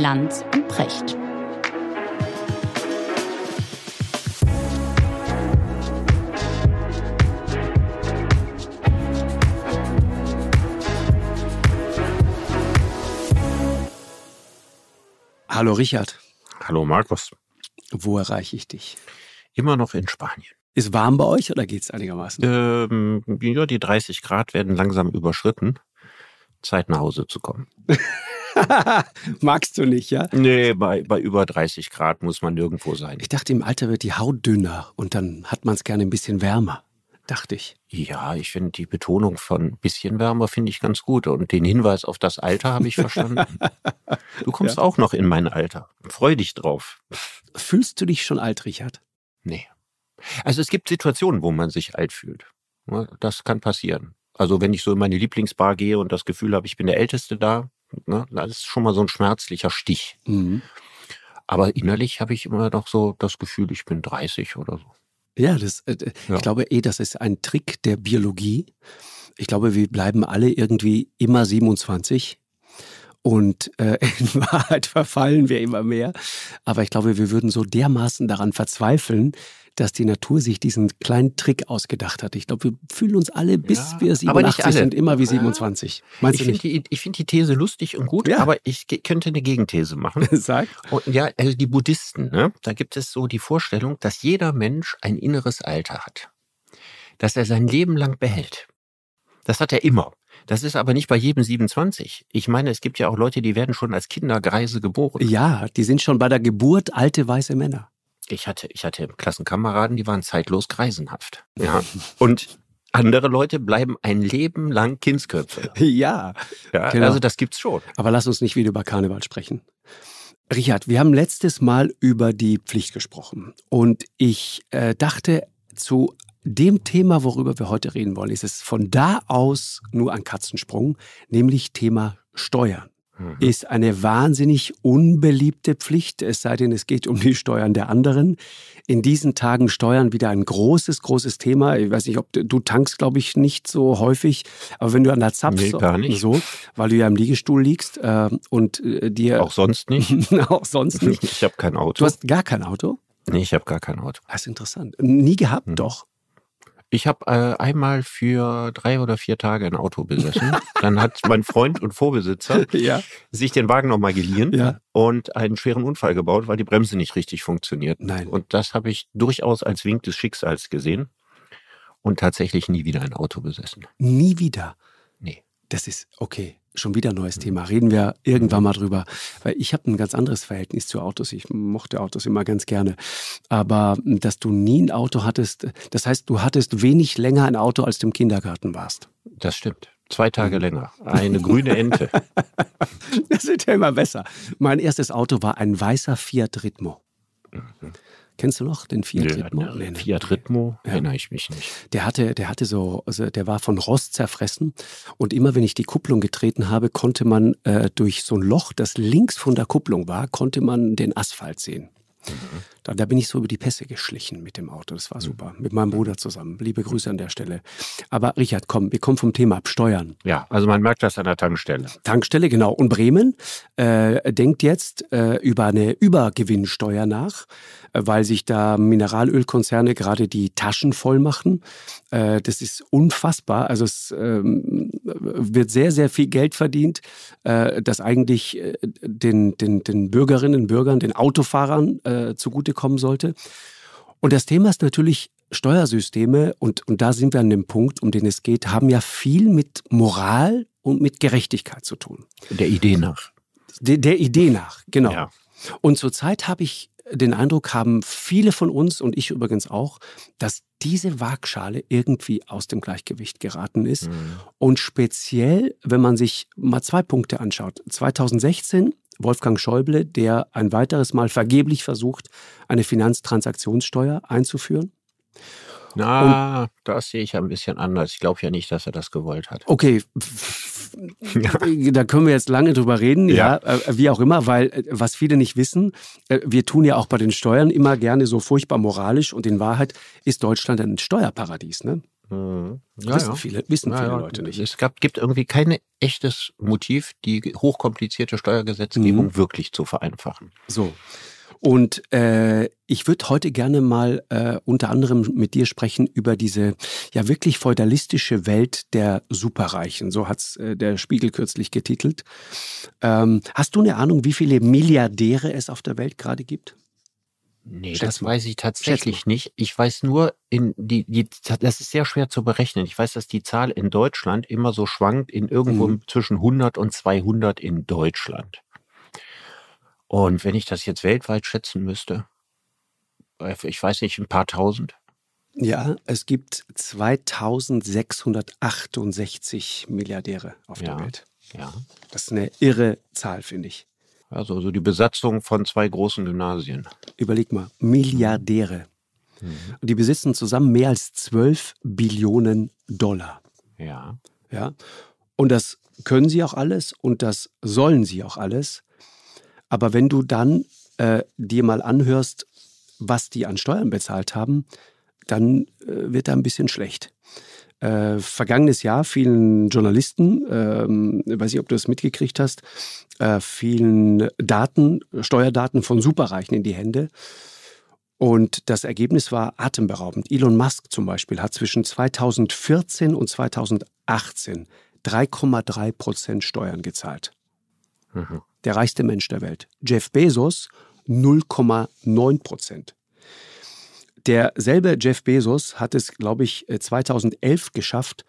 Lanz und Precht. Hallo Richard. Hallo Markus. Wo erreiche ich dich? Immer noch in Spanien. Ist warm bei euch oder geht es einigermaßen? Ähm, ja, die 30 Grad werden langsam überschritten. Zeit nach Hause zu kommen. Magst du nicht, ja? Nee, bei, bei über 30 Grad muss man nirgendwo sein. Ich dachte, im Alter wird die Haut dünner und dann hat man es gerne ein bisschen wärmer. Dachte ich. Ja, ich finde die Betonung von bisschen wärmer finde ich ganz gut und den Hinweis auf das Alter habe ich verstanden. du kommst ja. auch noch in mein Alter. Freu dich drauf. Fühlst du dich schon alt, Richard? Nee. Also es gibt Situationen, wo man sich alt fühlt. Das kann passieren. Also wenn ich so in meine Lieblingsbar gehe und das Gefühl habe, ich bin der Älteste da, ne, das ist schon mal so ein schmerzlicher Stich. Mhm. Aber innerlich habe ich immer noch so das Gefühl, ich bin 30 oder so. Ja, das, äh, ja. ich glaube eh, das ist ein Trick der Biologie. Ich glaube, wir bleiben alle irgendwie immer 27 und äh, in Wahrheit verfallen wir immer mehr. Aber ich glaube, wir würden so dermaßen daran verzweifeln, dass die Natur sich diesen kleinen Trick ausgedacht hat. Ich glaube, wir fühlen uns alle, bis ja, wir 87 sind, immer wie 27. Meinst ich finde die, find die These lustig und gut, ja. aber ich könnte eine Gegenthese machen. Sag. Und ja, also die Buddhisten, ne, da gibt es so die Vorstellung, dass jeder Mensch ein inneres Alter hat. Dass er sein Leben lang behält. Das hat er immer. Das ist aber nicht bei jedem 27. Ich meine, es gibt ja auch Leute, die werden schon als Kinder Greise geboren. Ja, die sind schon bei der Geburt alte weiße Männer. Ich hatte, ich hatte Klassenkameraden, die waren zeitlos greisenhaft. Ja. Und andere Leute bleiben ein Leben lang Kindsköpfe. Ja, ja genau. also das gibt's schon. Aber lass uns nicht wieder über Karneval sprechen. Richard, wir haben letztes Mal über die Pflicht gesprochen und ich äh, dachte, zu dem Thema, worüber wir heute reden wollen, ist es von da aus nur ein Katzensprung, nämlich Thema Steuern. Mhm. Ist eine wahnsinnig unbeliebte Pflicht, es sei denn, es geht um die Steuern der anderen. In diesen Tagen Steuern wieder ein großes, großes Thema. Ich weiß nicht, ob du, du tankst, glaube ich, nicht so häufig, aber wenn du an der Zapf nee, gar nicht. so, weil du ja im Liegestuhl liegst äh, und äh, dir auch sonst nicht, auch sonst nicht. Ich habe kein Auto. Du hast gar kein Auto? Nee, ich habe gar kein Auto. Das ist interessant. Nie gehabt, hm. doch. Ich habe äh, einmal für drei oder vier Tage ein Auto besessen. Dann hat mein Freund und Vorbesitzer ja. sich den Wagen nochmal geliehen ja. und einen schweren Unfall gebaut, weil die Bremse nicht richtig funktioniert. Nein. Und das habe ich durchaus als Wink des Schicksals gesehen und tatsächlich nie wieder ein Auto besessen. Nie wieder? Nee. Das ist okay schon wieder ein neues Thema. Reden wir irgendwann mal drüber. Weil ich habe ein ganz anderes Verhältnis zu Autos. Ich mochte Autos immer ganz gerne. Aber dass du nie ein Auto hattest, das heißt, du hattest wenig länger ein Auto, als du im Kindergarten warst. Das stimmt. Zwei Tage mhm. länger. Eine grüne Ente. das wird ja immer besser. Mein erstes Auto war ein weißer Fiat Ritmo. Mhm. Kennst du noch den Fiat nee, Ritmo? Nee, nee. Fiat Ritmo ja. erinnere ich mich nicht. Der hatte, der hatte so, also der war von Rost zerfressen und immer wenn ich die Kupplung getreten habe, konnte man äh, durch so ein Loch, das links von der Kupplung war, konnte man den Asphalt sehen. Mhm. Da, da, bin ich so über die Pässe geschlichen mit dem Auto. Das war mhm. super. Mit meinem Bruder zusammen. Liebe Grüße an der Stelle. Aber Richard, komm, wir kommen vom Thema ab Steuern. Ja, also man merkt das an der Tankstelle. Tankstelle, genau. Und Bremen äh, denkt jetzt äh, über eine Übergewinnsteuer nach, weil sich da Mineralölkonzerne gerade die Taschen voll machen. Äh, das ist unfassbar. Also es ähm, wird sehr, sehr viel Geld verdient, äh, das eigentlich äh, den, den, den Bürgerinnen und Bürgern, den Autofahrern äh, zugutekommen sollte. Und das Thema ist natürlich Steuersysteme, und, und da sind wir an dem Punkt, um den es geht, haben ja viel mit Moral und mit Gerechtigkeit zu tun. Der Idee nach. Der, der Idee nach, genau. Ja. Und zurzeit habe ich den Eindruck, haben viele von uns und ich übrigens auch, dass diese Waagschale irgendwie aus dem Gleichgewicht geraten ist. Mhm. Und speziell, wenn man sich mal zwei Punkte anschaut. 2016 Wolfgang Schäuble, der ein weiteres Mal vergeblich versucht, eine Finanztransaktionssteuer einzuführen. Na, Und, das sehe ich ein bisschen anders. Ich glaube ja nicht, dass er das gewollt hat. Okay, ja. da können wir jetzt lange drüber reden, ja, ja äh, wie auch immer, weil äh, was viele nicht wissen, äh, wir tun ja auch bei den Steuern immer gerne so furchtbar moralisch und in Wahrheit ist Deutschland ein Steuerparadies, ne? Mhm. Ja, wissen viele, wissen viele Leute nicht. Es gab, gibt irgendwie kein echtes Motiv, die hochkomplizierte Steuergesetzgebung mhm. wirklich zu vereinfachen. So. Und äh, ich würde heute gerne mal äh, unter anderem mit dir sprechen über diese ja wirklich feudalistische Welt der Superreichen. So hat's äh, der Spiegel kürzlich getitelt. Ähm, hast du eine Ahnung, wie viele Milliardäre es auf der Welt gerade gibt? Nee, Schätz das mal. weiß ich tatsächlich nicht. Ich weiß nur, in die, die, das ist sehr schwer zu berechnen. Ich weiß, dass die Zahl in Deutschland immer so schwankt in irgendwo mhm. zwischen 100 und 200 in Deutschland. Und wenn ich das jetzt weltweit schätzen müsste, äh, ich weiß nicht, ein paar tausend. Ja, es gibt 2668 Milliardäre auf ja, der Welt. Ja. Das ist eine irre Zahl, finde ich. Also so die Besatzung von zwei großen Gymnasien. Überleg mal, Milliardäre. Mhm. Und die besitzen zusammen mehr als 12 Billionen Dollar. Ja. Ja. Und das können sie auch alles und das sollen sie auch alles. Aber wenn du dann äh, dir mal anhörst, was die an Steuern bezahlt haben, dann äh, wird da ein bisschen schlecht. Äh, vergangenes Jahr vielen Journalisten, ähm, weiß nicht, ob du das mitgekriegt hast, äh, vielen Daten, Steuerdaten von Superreichen in die Hände. Und das Ergebnis war atemberaubend. Elon Musk zum Beispiel hat zwischen 2014 und 2018 3,3 Prozent Steuern gezahlt. Mhm der reichste Mensch der Welt. Jeff Bezos 0,9 Prozent. Derselbe Jeff Bezos hat es, glaube ich, 2011 äh, geschafft,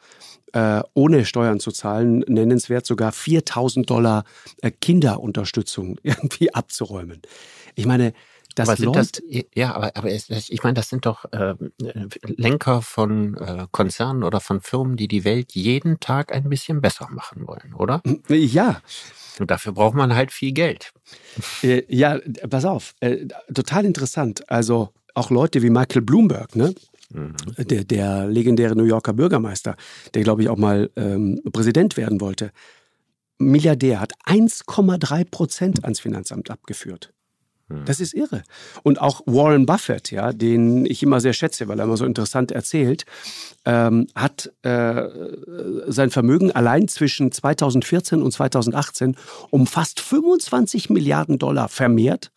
äh, ohne Steuern zu zahlen, nennenswert sogar 4000 Dollar äh, Kinderunterstützung irgendwie abzuräumen. Ich meine, das aber sind das, ja, aber, aber ich meine, das sind doch äh, Lenker von äh, Konzernen oder von Firmen, die die Welt jeden Tag ein bisschen besser machen wollen, oder? Ja. Und dafür braucht man halt viel Geld. Äh, ja, pass auf, äh, total interessant. Also auch Leute wie Michael Bloomberg, ne? Mhm. Der, der, legendäre New Yorker Bürgermeister, der, glaube ich, auch mal ähm, Präsident werden wollte. Milliardär hat 1,3 Prozent ans Finanzamt abgeführt. Hm. Das ist irre. Und auch Warren Buffett, ja, den ich immer sehr schätze, weil er immer so interessant erzählt, ähm, hat äh, sein Vermögen allein zwischen 2014 und 2018 um fast 25 Milliarden Dollar vermehrt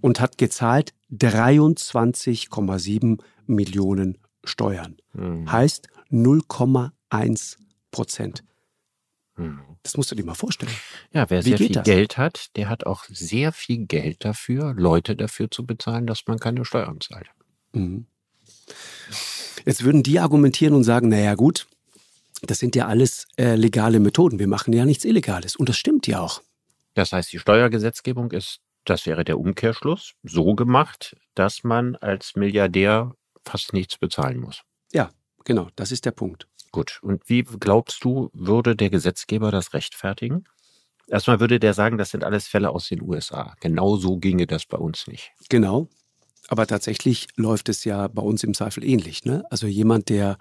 und hat gezahlt 23,7 Millionen Steuern. Mhm. Heißt 0,1 Prozent. Mhm. Das musst du dir mal vorstellen. Ja, wer Wie sehr viel das? Geld hat, der hat auch sehr viel Geld dafür, Leute dafür zu bezahlen, dass man keine Steuern zahlt. Mhm. Jetzt würden die argumentieren und sagen, naja gut, das sind ja alles äh, legale Methoden. Wir machen ja nichts Illegales. Und das stimmt ja auch. Das heißt, die Steuergesetzgebung ist, das wäre der Umkehrschluss, so gemacht, dass man als Milliardär fast nichts bezahlen muss. Ja, genau, das ist der Punkt. Gut. Und wie glaubst du, würde der Gesetzgeber das rechtfertigen? Erstmal würde der sagen, das sind alles Fälle aus den USA. Genau so ginge das bei uns nicht. Genau. Aber tatsächlich läuft es ja bei uns im Zweifel ähnlich. Ne? Also jemand, der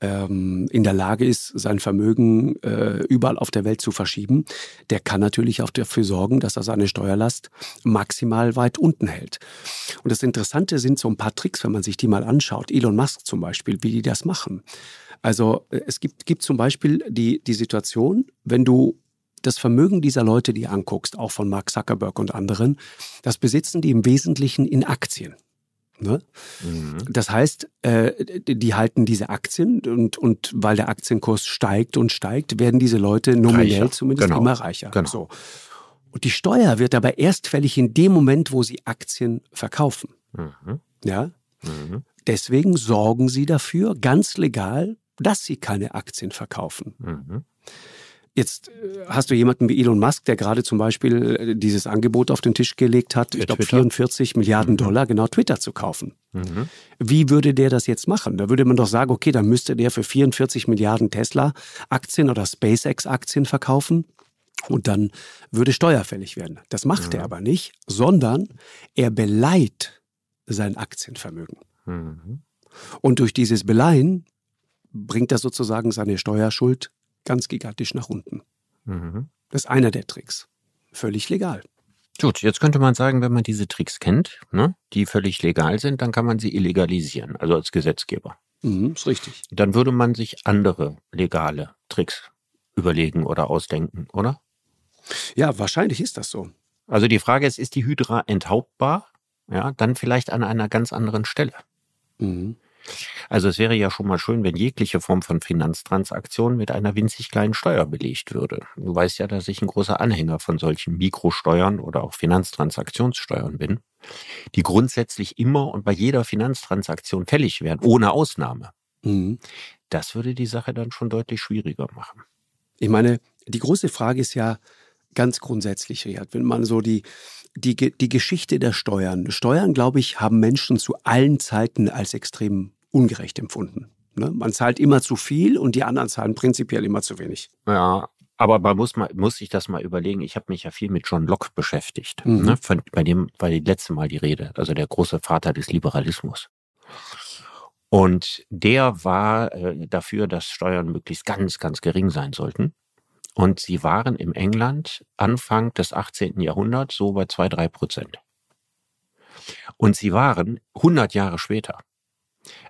ähm, in der Lage ist, sein Vermögen äh, überall auf der Welt zu verschieben, der kann natürlich auch dafür sorgen, dass er seine Steuerlast maximal weit unten hält. Und das Interessante sind so ein paar Tricks, wenn man sich die mal anschaut. Elon Musk zum Beispiel, wie die das machen. Also äh, es gibt, gibt zum Beispiel die, die Situation, wenn du das Vermögen dieser Leute, die anguckst, auch von Mark Zuckerberg und anderen, das besitzen die im Wesentlichen in Aktien. Ne? Mhm. Das heißt, äh, die halten diese Aktien und, und weil der Aktienkurs steigt und steigt, werden diese Leute nominell reicher. zumindest genau. immer reicher. Genau. So. Und die Steuer wird aber erst fällig in dem Moment, wo sie Aktien verkaufen. Mhm. Ja? Mhm. Deswegen sorgen sie dafür, ganz legal, dass sie keine Aktien verkaufen. Jetzt äh, hast du jemanden wie Elon Musk, der gerade zum Beispiel äh, dieses Angebot auf den Tisch gelegt hat, ich glaube 44 Milliarden mhm. Dollar genau Twitter zu kaufen. Mhm. Wie würde der das jetzt machen? Da würde man doch sagen, okay, dann müsste der für 44 Milliarden Tesla-Aktien oder SpaceX-Aktien verkaufen und dann würde steuerfällig werden. Das macht mhm. er aber nicht, sondern er beleiht sein Aktienvermögen. Mhm. Und durch dieses Beleihen bringt er sozusagen seine Steuerschuld ganz gigantisch nach unten. Mhm. Das ist einer der Tricks. Völlig legal. Gut, jetzt könnte man sagen, wenn man diese Tricks kennt, ne, die völlig legal sind, dann kann man sie illegalisieren, also als Gesetzgeber. Mhm, ist richtig. Dann würde man sich andere legale Tricks überlegen oder ausdenken, oder? Ja, wahrscheinlich ist das so. Also die Frage ist, ist die Hydra enthauptbar? Ja, dann vielleicht an einer ganz anderen Stelle. Mhm. Also es wäre ja schon mal schön, wenn jegliche Form von Finanztransaktion mit einer winzig kleinen Steuer belegt würde. Du weißt ja, dass ich ein großer Anhänger von solchen Mikrosteuern oder auch Finanztransaktionssteuern bin, die grundsätzlich immer und bei jeder Finanztransaktion fällig wären, ohne Ausnahme. Mhm. Das würde die Sache dann schon deutlich schwieriger machen. Ich meine, die große Frage ist ja ganz grundsätzlich, Richard, wenn man so die, die, die Geschichte der Steuern. Steuern, glaube ich, haben Menschen zu allen Zeiten als extrem ungerecht empfunden. Ne? Man zahlt immer zu viel und die anderen zahlen prinzipiell immer zu wenig. Ja, aber man muss, mal, muss sich das mal überlegen. Ich habe mich ja viel mit John Locke beschäftigt. Mhm. Ne? Von, bei dem war die letzte Mal die Rede, also der große Vater des Liberalismus. Und der war äh, dafür, dass Steuern möglichst ganz, ganz gering sein sollten. Und sie waren im England Anfang des 18. Jahrhunderts so bei zwei, drei Prozent. Und sie waren 100 Jahre später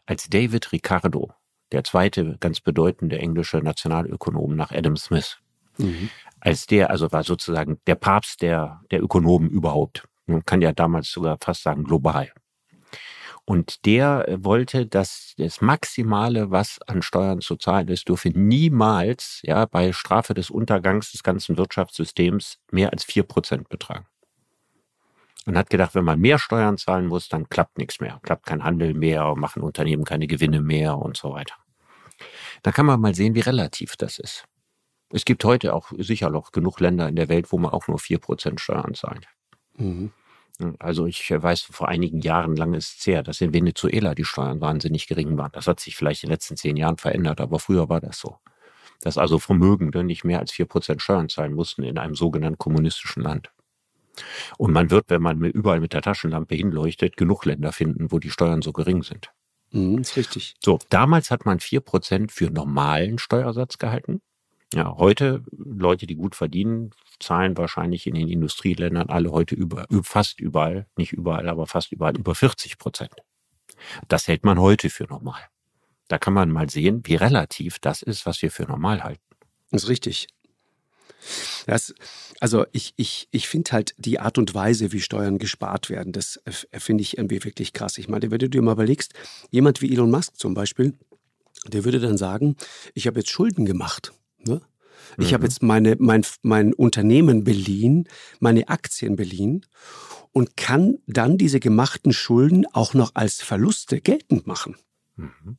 als David Ricardo, der zweite ganz bedeutende englische Nationalökonom nach Adam Smith, mhm. als der, also war sozusagen der Papst der, der Ökonomen überhaupt. Man kann ja damals sogar fast sagen global. Und der äh, wollte, dass das Maximale, was an Steuern zu zahlen ist, dürfe niemals, ja, bei Strafe des Untergangs des ganzen Wirtschaftssystems mehr als vier Prozent betragen und hat gedacht, wenn man mehr Steuern zahlen muss, dann klappt nichts mehr, klappt kein Handel mehr, machen Unternehmen keine Gewinne mehr und so weiter. Da kann man mal sehen, wie relativ das ist. Es gibt heute auch sicher noch genug Länder in der Welt, wo man auch nur vier Prozent Steuern zahlt. Mhm. Also ich weiß, vor einigen Jahren lang ist es her, dass in Venezuela die Steuern wahnsinnig gering waren. Das hat sich vielleicht in den letzten zehn Jahren verändert, aber früher war das so. Dass also Vermögende nicht mehr als vier Prozent Steuern zahlen mussten in einem sogenannten kommunistischen Land. Und man wird, wenn man überall mit der Taschenlampe hinleuchtet, genug Länder finden, wo die Steuern so gering sind. Mhm, ist richtig. So, damals hat man vier Prozent für normalen Steuersatz gehalten. Ja, heute, Leute, die gut verdienen, zahlen wahrscheinlich in den Industrieländern alle heute über, fast überall, nicht überall, aber fast überall über 40 Prozent. Das hält man heute für normal. Da kann man mal sehen, wie relativ das ist, was wir für normal halten. Das ist richtig. Das, also ich, ich, ich finde halt die Art und Weise, wie Steuern gespart werden, das finde ich irgendwie wirklich krass. Ich meine, wenn du dir mal überlegst, jemand wie Elon Musk zum Beispiel, der würde dann sagen, ich habe jetzt Schulden gemacht. Ne? Ich mhm. habe jetzt meine, mein, mein Unternehmen beliehen, meine Aktien beliehen und kann dann diese gemachten Schulden auch noch als Verluste geltend machen. Mhm.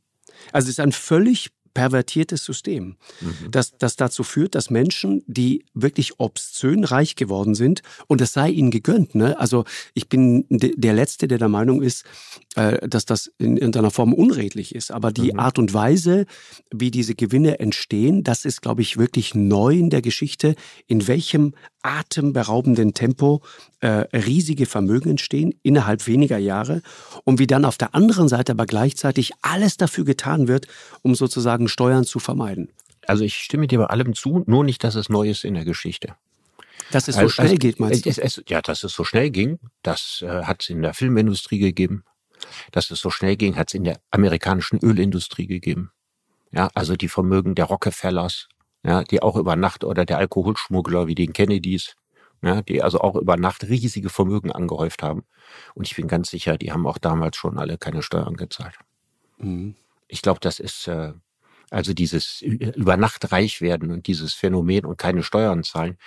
Also es ist ein völlig pervertiertes System, mhm. das, das dazu führt, dass Menschen, die wirklich obszön reich geworden sind, und es sei ihnen gegönnt. Ne? Also ich bin der Letzte, der der Meinung ist, äh, dass das in irgendeiner Form unredlich ist. Aber die mhm. Art und Weise, wie diese Gewinne entstehen, das ist, glaube ich, wirklich neu in der Geschichte, in welchem atemberaubenden Tempo äh, riesige Vermögen entstehen innerhalb weniger Jahre und wie dann auf der anderen Seite aber gleichzeitig alles dafür getan wird, um sozusagen Steuern zu vermeiden. Also ich stimme dir bei allem zu, nur nicht, dass es neu ist in der Geschichte. Dass es so also, schnell geht, meinst du? Es, es, ja, dass es so schnell ging, das äh, hat es in der Filmindustrie gegeben. Dass es so schnell ging, hat es in der amerikanischen Ölindustrie gegeben. Ja, also die Vermögen der Rockefellers, ja, die auch über Nacht oder der Alkoholschmuggler wie den Kennedys, ja, die also auch über Nacht riesige Vermögen angehäuft haben. Und ich bin ganz sicher, die haben auch damals schon alle keine Steuern gezahlt. Mhm. Ich glaube, das ist äh, also dieses über Nacht reich werden und dieses Phänomen und keine Steuern zahlen.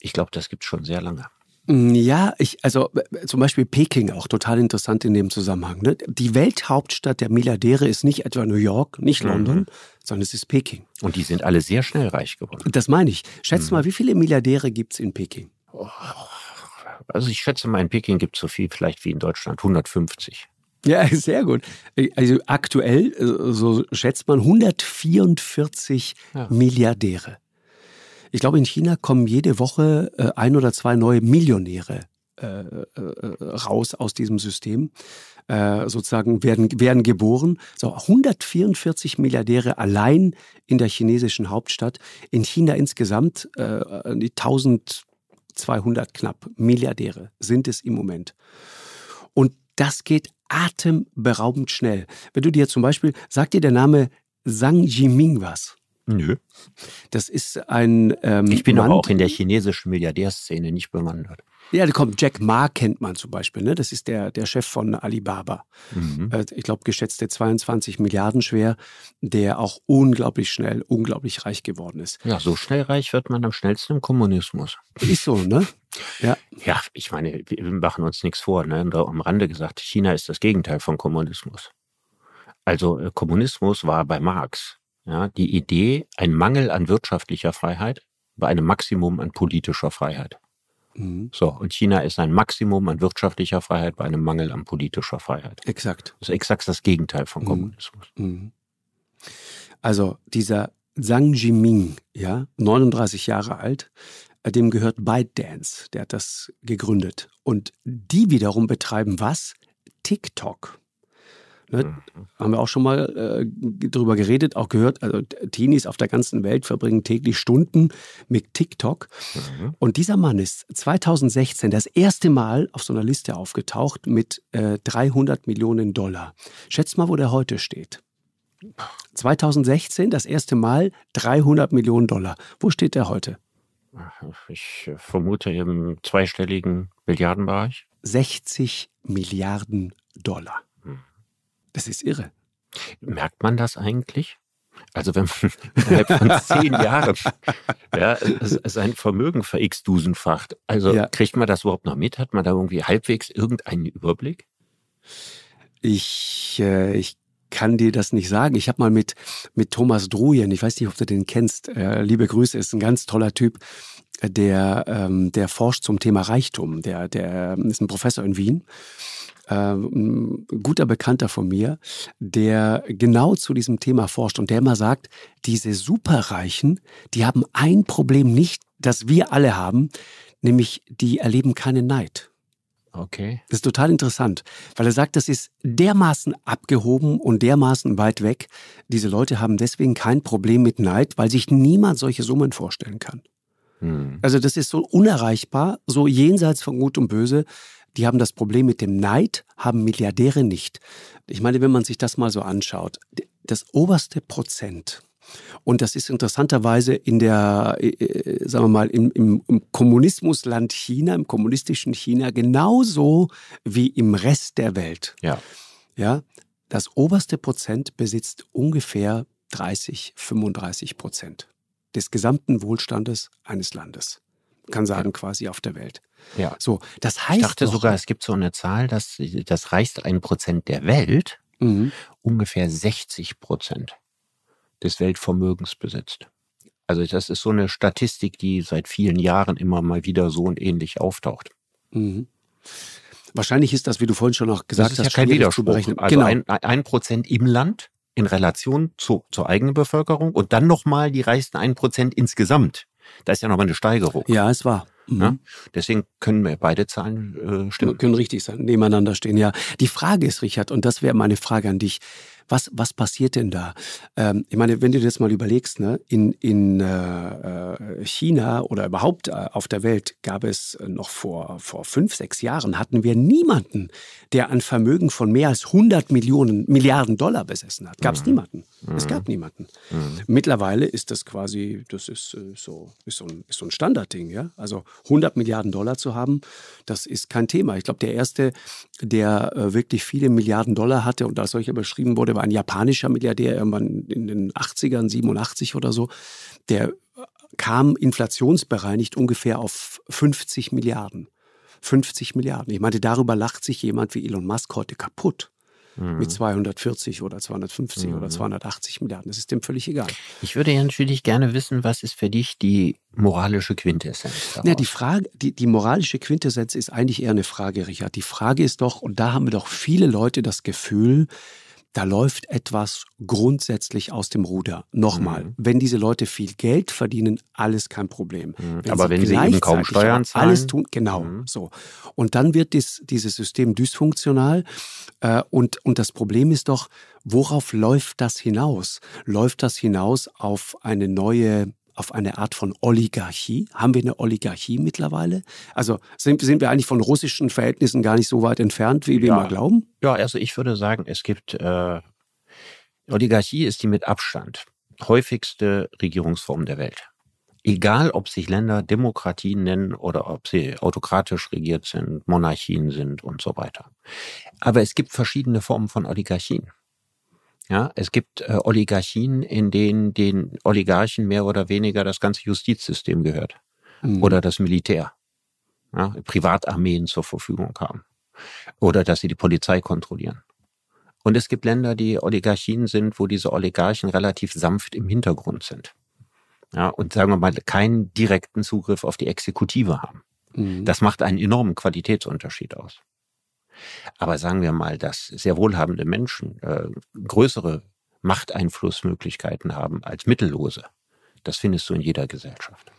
Ich glaube, das gibt schon sehr lange. Mm, ja, ich, also äh, zum Beispiel Peking auch total interessant in dem Zusammenhang. Ne? Die Welthauptstadt der Milliardäre ist nicht etwa New York, nicht mhm. London, sondern es ist Peking. Und die sind alle sehr schnell reich geworden. Das meine ich. Schätz mhm. mal, wie viele Milliardäre gibt es in Peking? Oh, also ich schätze mal, in Peking gibt es so viel vielleicht wie in Deutschland, 150. Ja, sehr gut. Also aktuell, äh, so schätzt man 144 ja. Milliardäre. Ich glaube, in China kommen jede Woche äh, ein oder zwei neue Millionäre äh, äh, raus aus diesem System. Äh, sozusagen werden, werden geboren. So 144 Milliardäre allein in der chinesischen Hauptstadt. In China insgesamt äh, 1200 knapp Milliardäre sind es im Moment. Und Das geht atemberaubend schnell. Wenn du dir zum Beispiel, sagt dir der Name Zhang Jiming was? Nö. Das ist ein. Ähm, ich bin Mann, aber auch in der chinesischen Milliardärszene nicht bewandert. Ja, da kommt Jack Ma kennt man zum Beispiel. Ne? Das ist der, der Chef von Alibaba. Mhm. Äh, ich glaube, geschätzte 22 Milliarden schwer, der auch unglaublich schnell, unglaublich reich geworden ist. Ja, so schnell reich wird man am schnellsten im Kommunismus. Ist so, ne? Ja. Ja, ich meine, wir machen uns nichts vor. Ne? Da am Rande gesagt, China ist das Gegenteil von Kommunismus. Also äh, Kommunismus war bei Marx ja, die Idee, ein Mangel an wirtschaftlicher Freiheit bei einem Maximum an politischer Freiheit. Mhm. So, und China ist ein Maximum an wirtschaftlicher Freiheit bei einem Mangel an politischer Freiheit. Exakt. Das ist exakt das Gegenteil von Mhm. Kommunismus. Mhm. Also dieser Zhang Jiming, ja, 39 Jahre alt, äh, dem gehört ByteDance, der hat das gegründet. Und die wiederum betreiben was? TikTok. Ne, Mhm. haben wir auch schon mal äh, drüber geredet, auch gehört, also Teenies auf der ganzen Welt verbringen täglich Stunden mit TikTok. Mhm. Und dieser Mann ist 2016 das erste Mal auf so einer Liste aufgetaucht mit äh, 300 Millionen Dollar. Schätzt mal, wo der heute steht. 2016 das erste Mal 300 Millionen Dollar. Wo steht der heute? Ich vermute im zweistelligen Milliardenbereich. 60 Milliarden Dollar. Das ist irre. Merkt man das eigentlich? Also wenn man innerhalb von zehn Jahren ja, sein Vermögen ver x-dusenfacht, also Ja. kriegt man das überhaupt noch mit? Hat man da irgendwie halbwegs irgendeinen Überblick? Ich, äh, ich kann dir das nicht sagen. Ich habe mal mit, mit Thomas Drujen, ich weiß nicht, ob du den kennst, äh, liebe Grüße, ist ein ganz toller Typ, äh, der, ähm, der forscht zum Thema Reichtum. Der, der ist ein Professor in Wien, ähm, ein guter Bekannter von mir, der genau zu diesem Thema forscht und der immer sagt, diese Superreichen, die haben ein Problem nicht, das wir alle haben, nämlich die erleben keinen Neid. Okay. Das ist total interessant, weil er sagt, das ist dermaßen abgehoben und dermaßen weit weg. Diese Leute haben deswegen kein Problem mit Neid, weil sich niemand solche Summen vorstellen kann. Hm. Also das ist so unerreichbar, so jenseits von Gut und Böse. Die haben das Problem mit dem Neid, haben Milliardäre nicht. Ich meine, wenn man sich das mal so anschaut, das oberste Prozent, und das ist interessanterweise in der, äh, sagen wir mal, im, im, im Kommunismusland China, im kommunistischen China, genauso wie im Rest der Welt. Ja. Ja, das oberste Prozent besitzt ungefähr 30, 35 Prozent des gesamten Wohlstandes eines Landes. Kann sagen, quasi auf der Welt. Ja. So, das heißt. Ich dachte doch- sogar, es gibt so eine Zahl, dass das reichste ein Prozent der Welt Mhm. ungefähr 60 Prozent des Weltvermögens besitzt. Also das ist so eine Statistik, die seit vielen Jahren immer mal wieder so und ähnlich auftaucht. Mhm. Wahrscheinlich ist das, wie du vorhin schon noch gesagt das ist hast, ja kein Widerspruch. Also genau. ein, ein Prozent im Land in Relation zu, zur eigenen Bevölkerung und dann nochmal die reichsten ein Prozent insgesamt. Da ist ja nochmal eine Steigerung. ja, es war. Mhm. Ja? Deswegen können wir beide Zahlen äh, stimmen. Können richtig sein, nebeneinander stehen, ja. Die Frage ist, Richard, und das wäre meine Frage an dich, was, was passiert denn da? Ähm, ich meine, wenn du dir das mal überlegst, ne, in, in äh, äh, China oder überhaupt äh, auf der Welt gab es äh, noch vor, vor fünf, sechs Jahren, hatten wir niemanden, der ein Vermögen von mehr als 100 Millionen, Milliarden Dollar besessen hat. Gab es niemanden. Es gab niemanden. Mittlerweile ist das quasi, das ist, äh, so, ist, so, ein, ist so ein Standardding, ja. Also 100 Milliarden Dollar zu haben, das ist kein Thema. Ich glaube, der erste, der äh, wirklich viele Milliarden Dollar hatte und als solcher beschrieben wurde, war ein japanischer Milliardär irgendwann in den 80ern, 87 oder so. Der kam inflationsbereinigt ungefähr auf 50 Milliarden. 50 Milliarden. Ich meine, darüber lacht sich jemand wie Elon Musk heute kaputt. Mhm. Mit 240 oder 250 oder 280 Milliarden. Das ist dem völlig egal. Ich würde ja natürlich gerne wissen, was ist für dich die moralische Quintessenz daraus? Ja, die Frage, die, die moralische Quintessenz ist eigentlich eher eine Frage, Richard. Die Frage ist doch, und da haben wir doch viele Leute das Gefühl, da läuft etwas grundsätzlich aus dem Ruder. Nochmal, Mhm. wenn diese Leute viel Geld verdienen, alles kein Problem. aber wenn sie eben kaum Steuern zahlen? Alles tun, genau, Mhm. so. Und dann wird dies, dieses System dysfunktional. Äh, und, und das Problem ist doch, worauf läuft das hinaus? Läuft das hinaus auf eine neue auf eine Art von Oligarchie? Haben wir eine Oligarchie mittlerweile? Also sind, sind wir eigentlich von russischen Verhältnissen gar nicht so weit entfernt, wie wir Ja. mal glauben? Ja, also ich würde sagen, es gibt äh, Oligarchie ist die mit Abstand häufigste Regierungsform der Welt. Egal, ob sich Länder Demokratien nennen oder ob sie autokratisch regiert sind, Monarchien sind und so weiter. Aber es gibt verschiedene Formen von Oligarchien. Ja, es gibt äh, Oligarchien, in denen den Oligarchen mehr oder weniger das ganze Justizsystem gehört Mhm. oder das Militär. Ja, Privatarmeen zur Verfügung haben. Oder dass sie die Polizei kontrollieren. Und es gibt Länder, die Oligarchien sind, wo diese Oligarchen relativ sanft im Hintergrund sind. Ja, und sagen wir mal, keinen direkten Zugriff auf die Exekutive haben. Mhm. Das macht einen enormen Qualitätsunterschied aus. Aber sagen wir mal, dass sehr wohlhabende Menschen äh, größere Machteinflussmöglichkeiten haben als Mittellose. Das findest du in jeder Gesellschaft.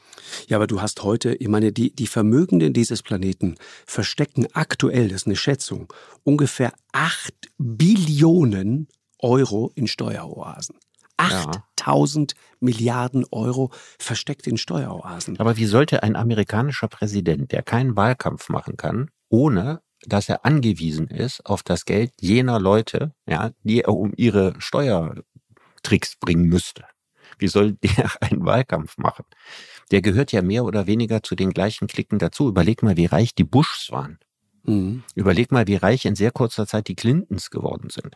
Ja, aber du hast heute, ich meine, die, die Vermögenden dieses Planeten verstecken aktuell, das ist eine Schätzung, ungefähr 8 Billionen Euro in Steueroasen. 8000 Milliarden Euro versteckt in Steueroasen. Aber wie sollte ein amerikanischer Präsident, der keinen Wahlkampf machen kann, ohne dass er angewiesen ist auf das Geld jener Leute, ja, die er um ihre Steuertricks bringen müsste? Wie soll der einen Wahlkampf machen? Der gehört ja mehr oder weniger zu den gleichen Klicken dazu. Überleg mal, wie reich die Bushs waren. Mhm. Überleg mal, wie reich in sehr kurzer Zeit die Clintons geworden sind.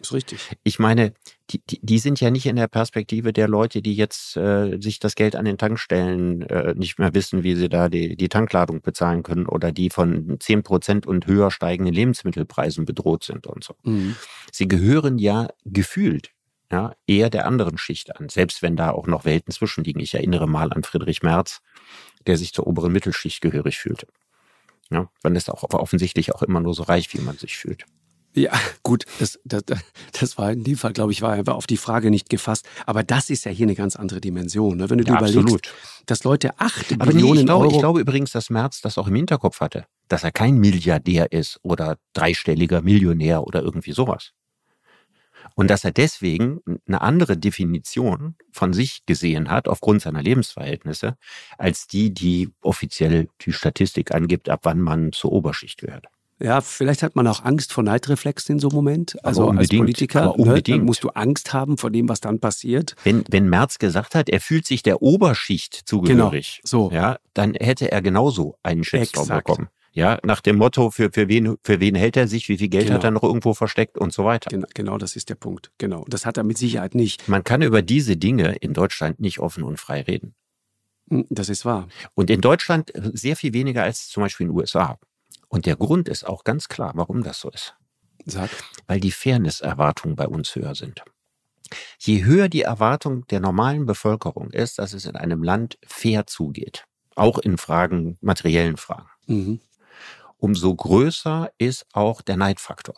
Ist richtig. Ich meine, die, die, die sind ja nicht in der Perspektive der Leute, die jetzt äh, sich das Geld an den Tankstellen äh, nicht mehr wissen, wie sie da die, die Tankladung bezahlen können oder die von 10 Prozent und höher steigenden Lebensmittelpreisen bedroht sind und so. Mhm. Sie gehören ja gefühlt ja, eher der anderen Schicht an, selbst wenn da auch noch Welten zwischenliegen. Ich erinnere mal an Friedrich Merz, der sich zur oberen Mittelschicht gehörig fühlte. Ja, man ist auch offensichtlich auch immer nur so reich, wie man sich fühlt. Ja, gut, das, das, das war in dem Fall, glaube ich, war einfach auf die Frage nicht gefasst. Aber das ist ja hier eine ganz andere Dimension. Ne? Wenn du dir Ja, überlegst, absolut. dass Leute 8 Aber nee, Billionen ich, glaube, Euro... ich glaube übrigens, dass Merz das auch im Hinterkopf hatte, dass er kein Milliardär ist oder dreistelliger Millionär oder irgendwie sowas. Und dass er deswegen eine andere Definition von sich gesehen hat, aufgrund seiner Lebensverhältnisse, als die, die offiziell die Statistik angibt, ab wann man zur Oberschicht gehört. Ja, vielleicht hat man auch Angst vor Neidreflexen in so einem Moment. Also als Politiker aber unbedingt. Ne, musst du Angst haben vor dem, was dann passiert. Wenn, wenn Merz gesagt hat, er fühlt sich der Oberschicht zugehörig, so. ja, dann hätte er genauso einen Shitstorm Exakt. bekommen. Ja, nach dem Motto, für, für, wen, für wen hält er sich, wie viel Geld Genau. hat er noch irgendwo versteckt und so weiter. Genau, genau, das ist der Punkt. Genau. Das hat er mit Sicherheit nicht. Man kann über diese Dinge in Deutschland nicht offen und frei reden. Hm, Das ist wahr. Und in Deutschland sehr viel weniger als zum Beispiel in den USA. Und der Grund ist auch ganz klar, warum das so ist. Sag. Weil die Fairness-Erwartungen bei uns höher sind. Je höher die Erwartung der normalen Bevölkerung ist, dass es in einem Land fair zugeht, auch in Fragen, materiellen Fragen, Mhm. umso größer ist auch der Neidfaktor.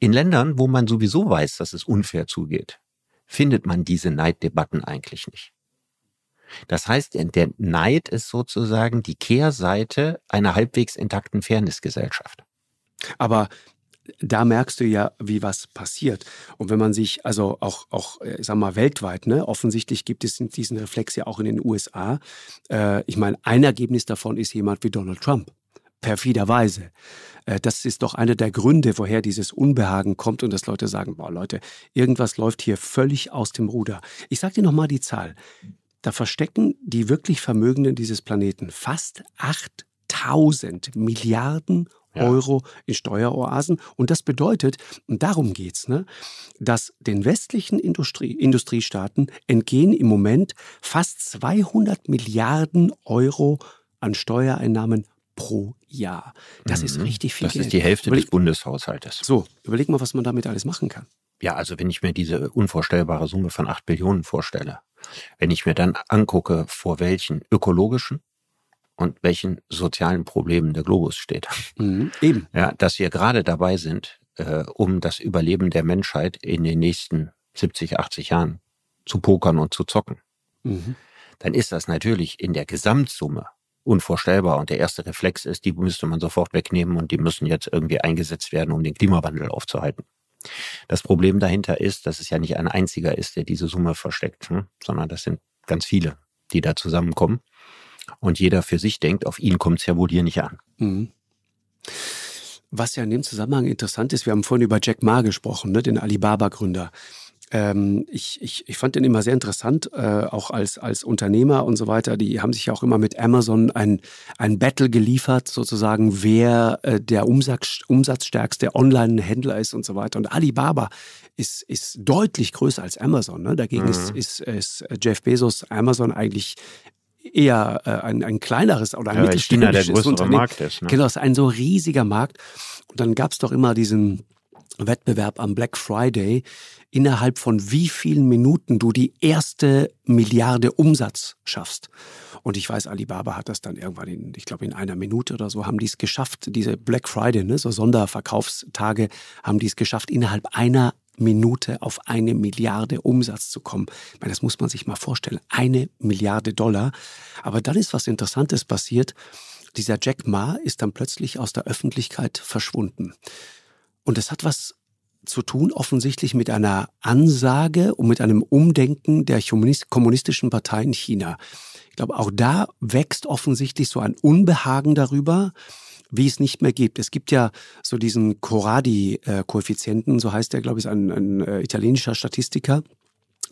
In Ländern, wo man sowieso weiß, dass es unfair zugeht, findet man diese Neiddebatten eigentlich nicht. Das heißt, der- Neid ist sozusagen die Kehrseite einer halbwegs intakten Fairnessgesellschaft. Aber da merkst du ja, wie was passiert. Und wenn man sich, also auch, auch äh, sag mal, weltweit, ne, offensichtlich gibt es diesen Reflex ja auch in den USA. Äh, ich meine, ein Ergebnis davon ist jemand wie Donald Trump. Perfiderweise. Äh, das ist doch einer der Gründe, woher dieses Unbehagen kommt und dass Leute sagen, boah Leute, irgendwas läuft hier völlig aus dem Ruder. Ich sag dir nochmal die Zahl. Da verstecken die wirklich Vermögenden dieses Planeten fast 8000 Milliarden Ja. Euro in Steueroasen. Und das bedeutet, und darum geht's, ne, dass den westlichen Industrie, Industriestaaten entgehen im Moment fast 200 Milliarden Euro an Steuereinnahmen pro Jahr. Das ist Mhm. richtig viel Das Geld. ist die Hälfte Überleg, des Bundeshaushaltes. so, überleg mal, was man damit alles machen kann. Ja, also wenn ich mir diese unvorstellbare Summe von acht Billionen vorstelle, wenn ich mir dann angucke, vor welchen ökologischen und welchen sozialen Problemen der Globus steht, Mhm, eben. ja, dass wir gerade dabei sind, äh, um das Überleben der Menschheit in den nächsten 70, 80 Jahren zu pokern und zu zocken, Mhm. dann ist das natürlich in der Gesamtsumme unvorstellbar. Und der erste Reflex ist, die müsste man sofort wegnehmen und die müssen jetzt irgendwie eingesetzt werden, um den Klimawandel aufzuhalten. Das Problem dahinter ist, dass es ja nicht ein einziger ist, der diese Summe versteckt, hm? sondern das sind ganz viele, die da zusammenkommen. Und jeder für sich denkt, auf ihn kommt es ja wohl hier nicht an. Mhm. Was ja in dem Zusammenhang interessant ist, wir haben vorhin über Jack Ma gesprochen, ne, den Alibaba-Gründer. Ähm, ich, ich, ich fand den immer sehr interessant, äh, auch als, als Unternehmer und so weiter. Die haben sich ja auch immer mit Amazon ein, ein Battle geliefert, sozusagen, wer äh, der Umsatz, umsatzstärkste Online-Händler ist und so weiter. Und Alibaba ist, ist deutlich größer als Amazon. Ne? Dagegen mhm. ist, ist, ist Jeff Bezos Amazon eigentlich eher äh, ein, ein kleineres oder ein ja, mittelständisches China der Unternehmen. Markt ist. Ne? Genau, es ist ein so riesiger Markt. Und dann gab es doch immer diesen Wettbewerb am Black Friday, innerhalb von wie vielen Minuten du die erste Milliarde Umsatz schaffst. Und ich weiß, Alibaba hat das dann irgendwann in, ich glaube, in einer Minute oder so haben die es geschafft, diese Black Friday, ne, so Sonderverkaufstage, haben die es geschafft, innerhalb einer Minute auf eine Milliarde Umsatz zu kommen. Ich meine, das muss man sich mal vorstellen. Eine Milliarde Dollar. Aber dann ist was Interessantes passiert. Dieser Jack Ma ist dann plötzlich aus der Öffentlichkeit verschwunden. Und es hat was zu tun, offensichtlich mit einer Ansage und mit einem Umdenken der kommunistischen Partei in China. Ich glaube, auch da wächst offensichtlich so ein Unbehagen darüber, wie es nicht mehr gibt. Es gibt ja so diesen Corradi-Koeffizienten, so heißt der, glaube ich, ein, ein äh, italienischer Statistiker,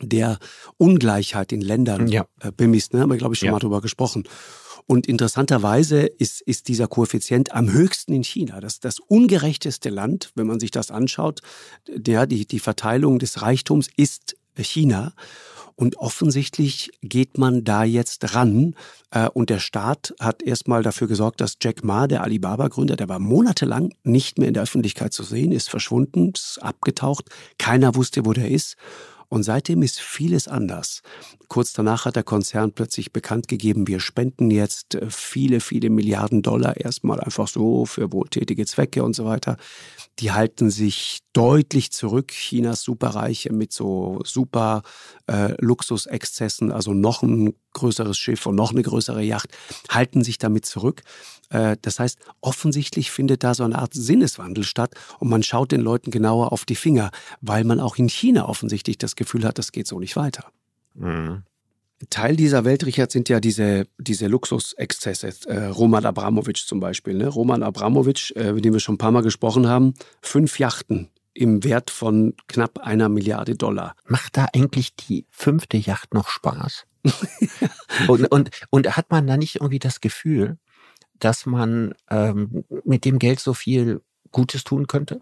der Ungleichheit in Ländern ja. Äh, bemisst. Ne? Haben wir, glaube ich, schon ja. mal drüber gesprochen. Und interessanterweise ist, ist dieser Koeffizient am höchsten in China. Das das ungerechteste Land, wenn man sich das anschaut. Ja, die, die Verteilung des Reichtums ist China. Und offensichtlich geht man da jetzt ran. Äh, und der Staat hat erstmal dafür gesorgt, dass Jack Ma, der Alibaba-Gründer, der war monatelang nicht mehr in der Öffentlichkeit zu sehen, ist verschwunden, ist abgetaucht. Keiner wusste, wo der ist. Und seitdem ist vieles anders. Kurz danach hat der Konzern plötzlich bekannt gegeben, wir spenden jetzt äh, viele, viele Milliarden Dollar erstmal einfach so für wohltätige Zwecke und so weiter. Die halten sich deutlich zurück. Chinas Superreiche mit so super äh, Luxusexzessen, also noch ein größeres Schiff und noch eine größere Yacht, halten sich damit zurück. Äh, das heißt, offensichtlich findet da so eine Art Sinneswandel statt und man schaut den Leuten genauer auf die Finger, weil man auch in China offensichtlich das Gefühl hat, das geht so nicht weiter. Mhm. Teil dieser Welt, Richard, sind ja diese, diese Luxusexzesse. Äh, Roman Abramowitsch zum Beispiel. Ne? Roman Abramowitsch, äh, mit dem wir schon ein paar Mal gesprochen haben, fünf Yachten im Wert von knapp einer Milliarde Dollar. Macht da eigentlich die fünfte Yacht noch Spaß? und, und, und hat man da nicht irgendwie das Gefühl, dass man ähm, mit dem Geld so viel Gutes tun könnte?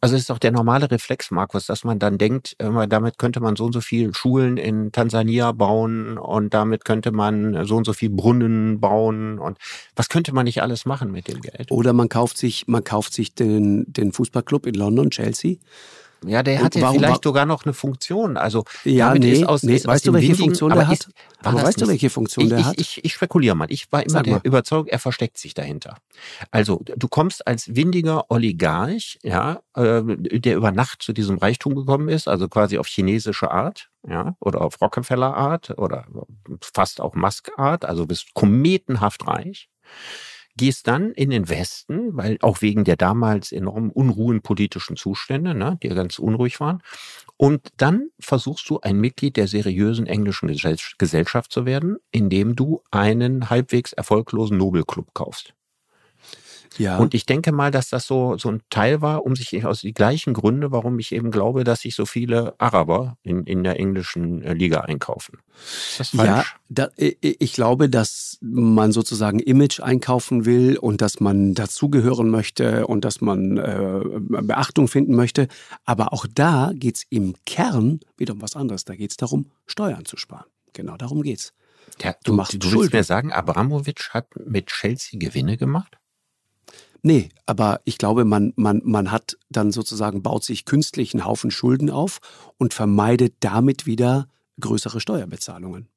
Also es ist doch der normale Reflex, Markus, dass man dann denkt, damit könnte man so und so viel Schulen in Tansania bauen und damit könnte man so und so viel Brunnen bauen und was könnte man nicht alles machen mit dem Geld? Oder man kauft sich, man kauft sich den, den Fußballclub in London, Chelsea ja, der hat ja vielleicht sogar noch eine Funktion. Also ja, nee, ist aus, nee, ist weißt du, welche windigen, Funktion der hat? Ist, aber weißt du, welche Funktion ich, der ich, hat? Ich, ich spekuliere mal. Ich war immer der. Überzeugung, er versteckt sich dahinter. Also du kommst als windiger Oligarch, ja, äh, der über Nacht zu diesem Reichtum gekommen ist, also quasi auf chinesische Art, ja, oder auf Rockefeller Art oder fast auch Musk Art, also bist kometenhaft reich gehst dann in den Westen, weil auch wegen der damals enormen unruhen politischen Zustände, ne, die ganz unruhig waren. Und dann versuchst du ein Mitglied der seriösen englischen Gesellschaft zu werden, indem du einen halbwegs erfolglosen Nobelclub kaufst. Ja. Und ich denke mal, dass das so, so ein Teil war, um sich aus die gleichen Gründe, warum ich eben glaube, dass sich so viele Araber in, in der englischen äh, Liga einkaufen. Ist das falsch? Ja, da, ich glaube, dass man sozusagen Image einkaufen will und dass man dazugehören möchte und dass man äh, Beachtung finden möchte. Aber auch da geht es im Kern wieder um was anderes. Da geht es darum, Steuern zu sparen. Genau darum geht's. Ja, du, du, machst du willst mir sagen, Abramowitsch hat mit Chelsea Gewinne gemacht? Nee, aber ich glaube, man, man, man hat dann sozusagen, baut sich künstlich einen Haufen Schulden auf und vermeidet damit wieder größere Steuerbezahlungen.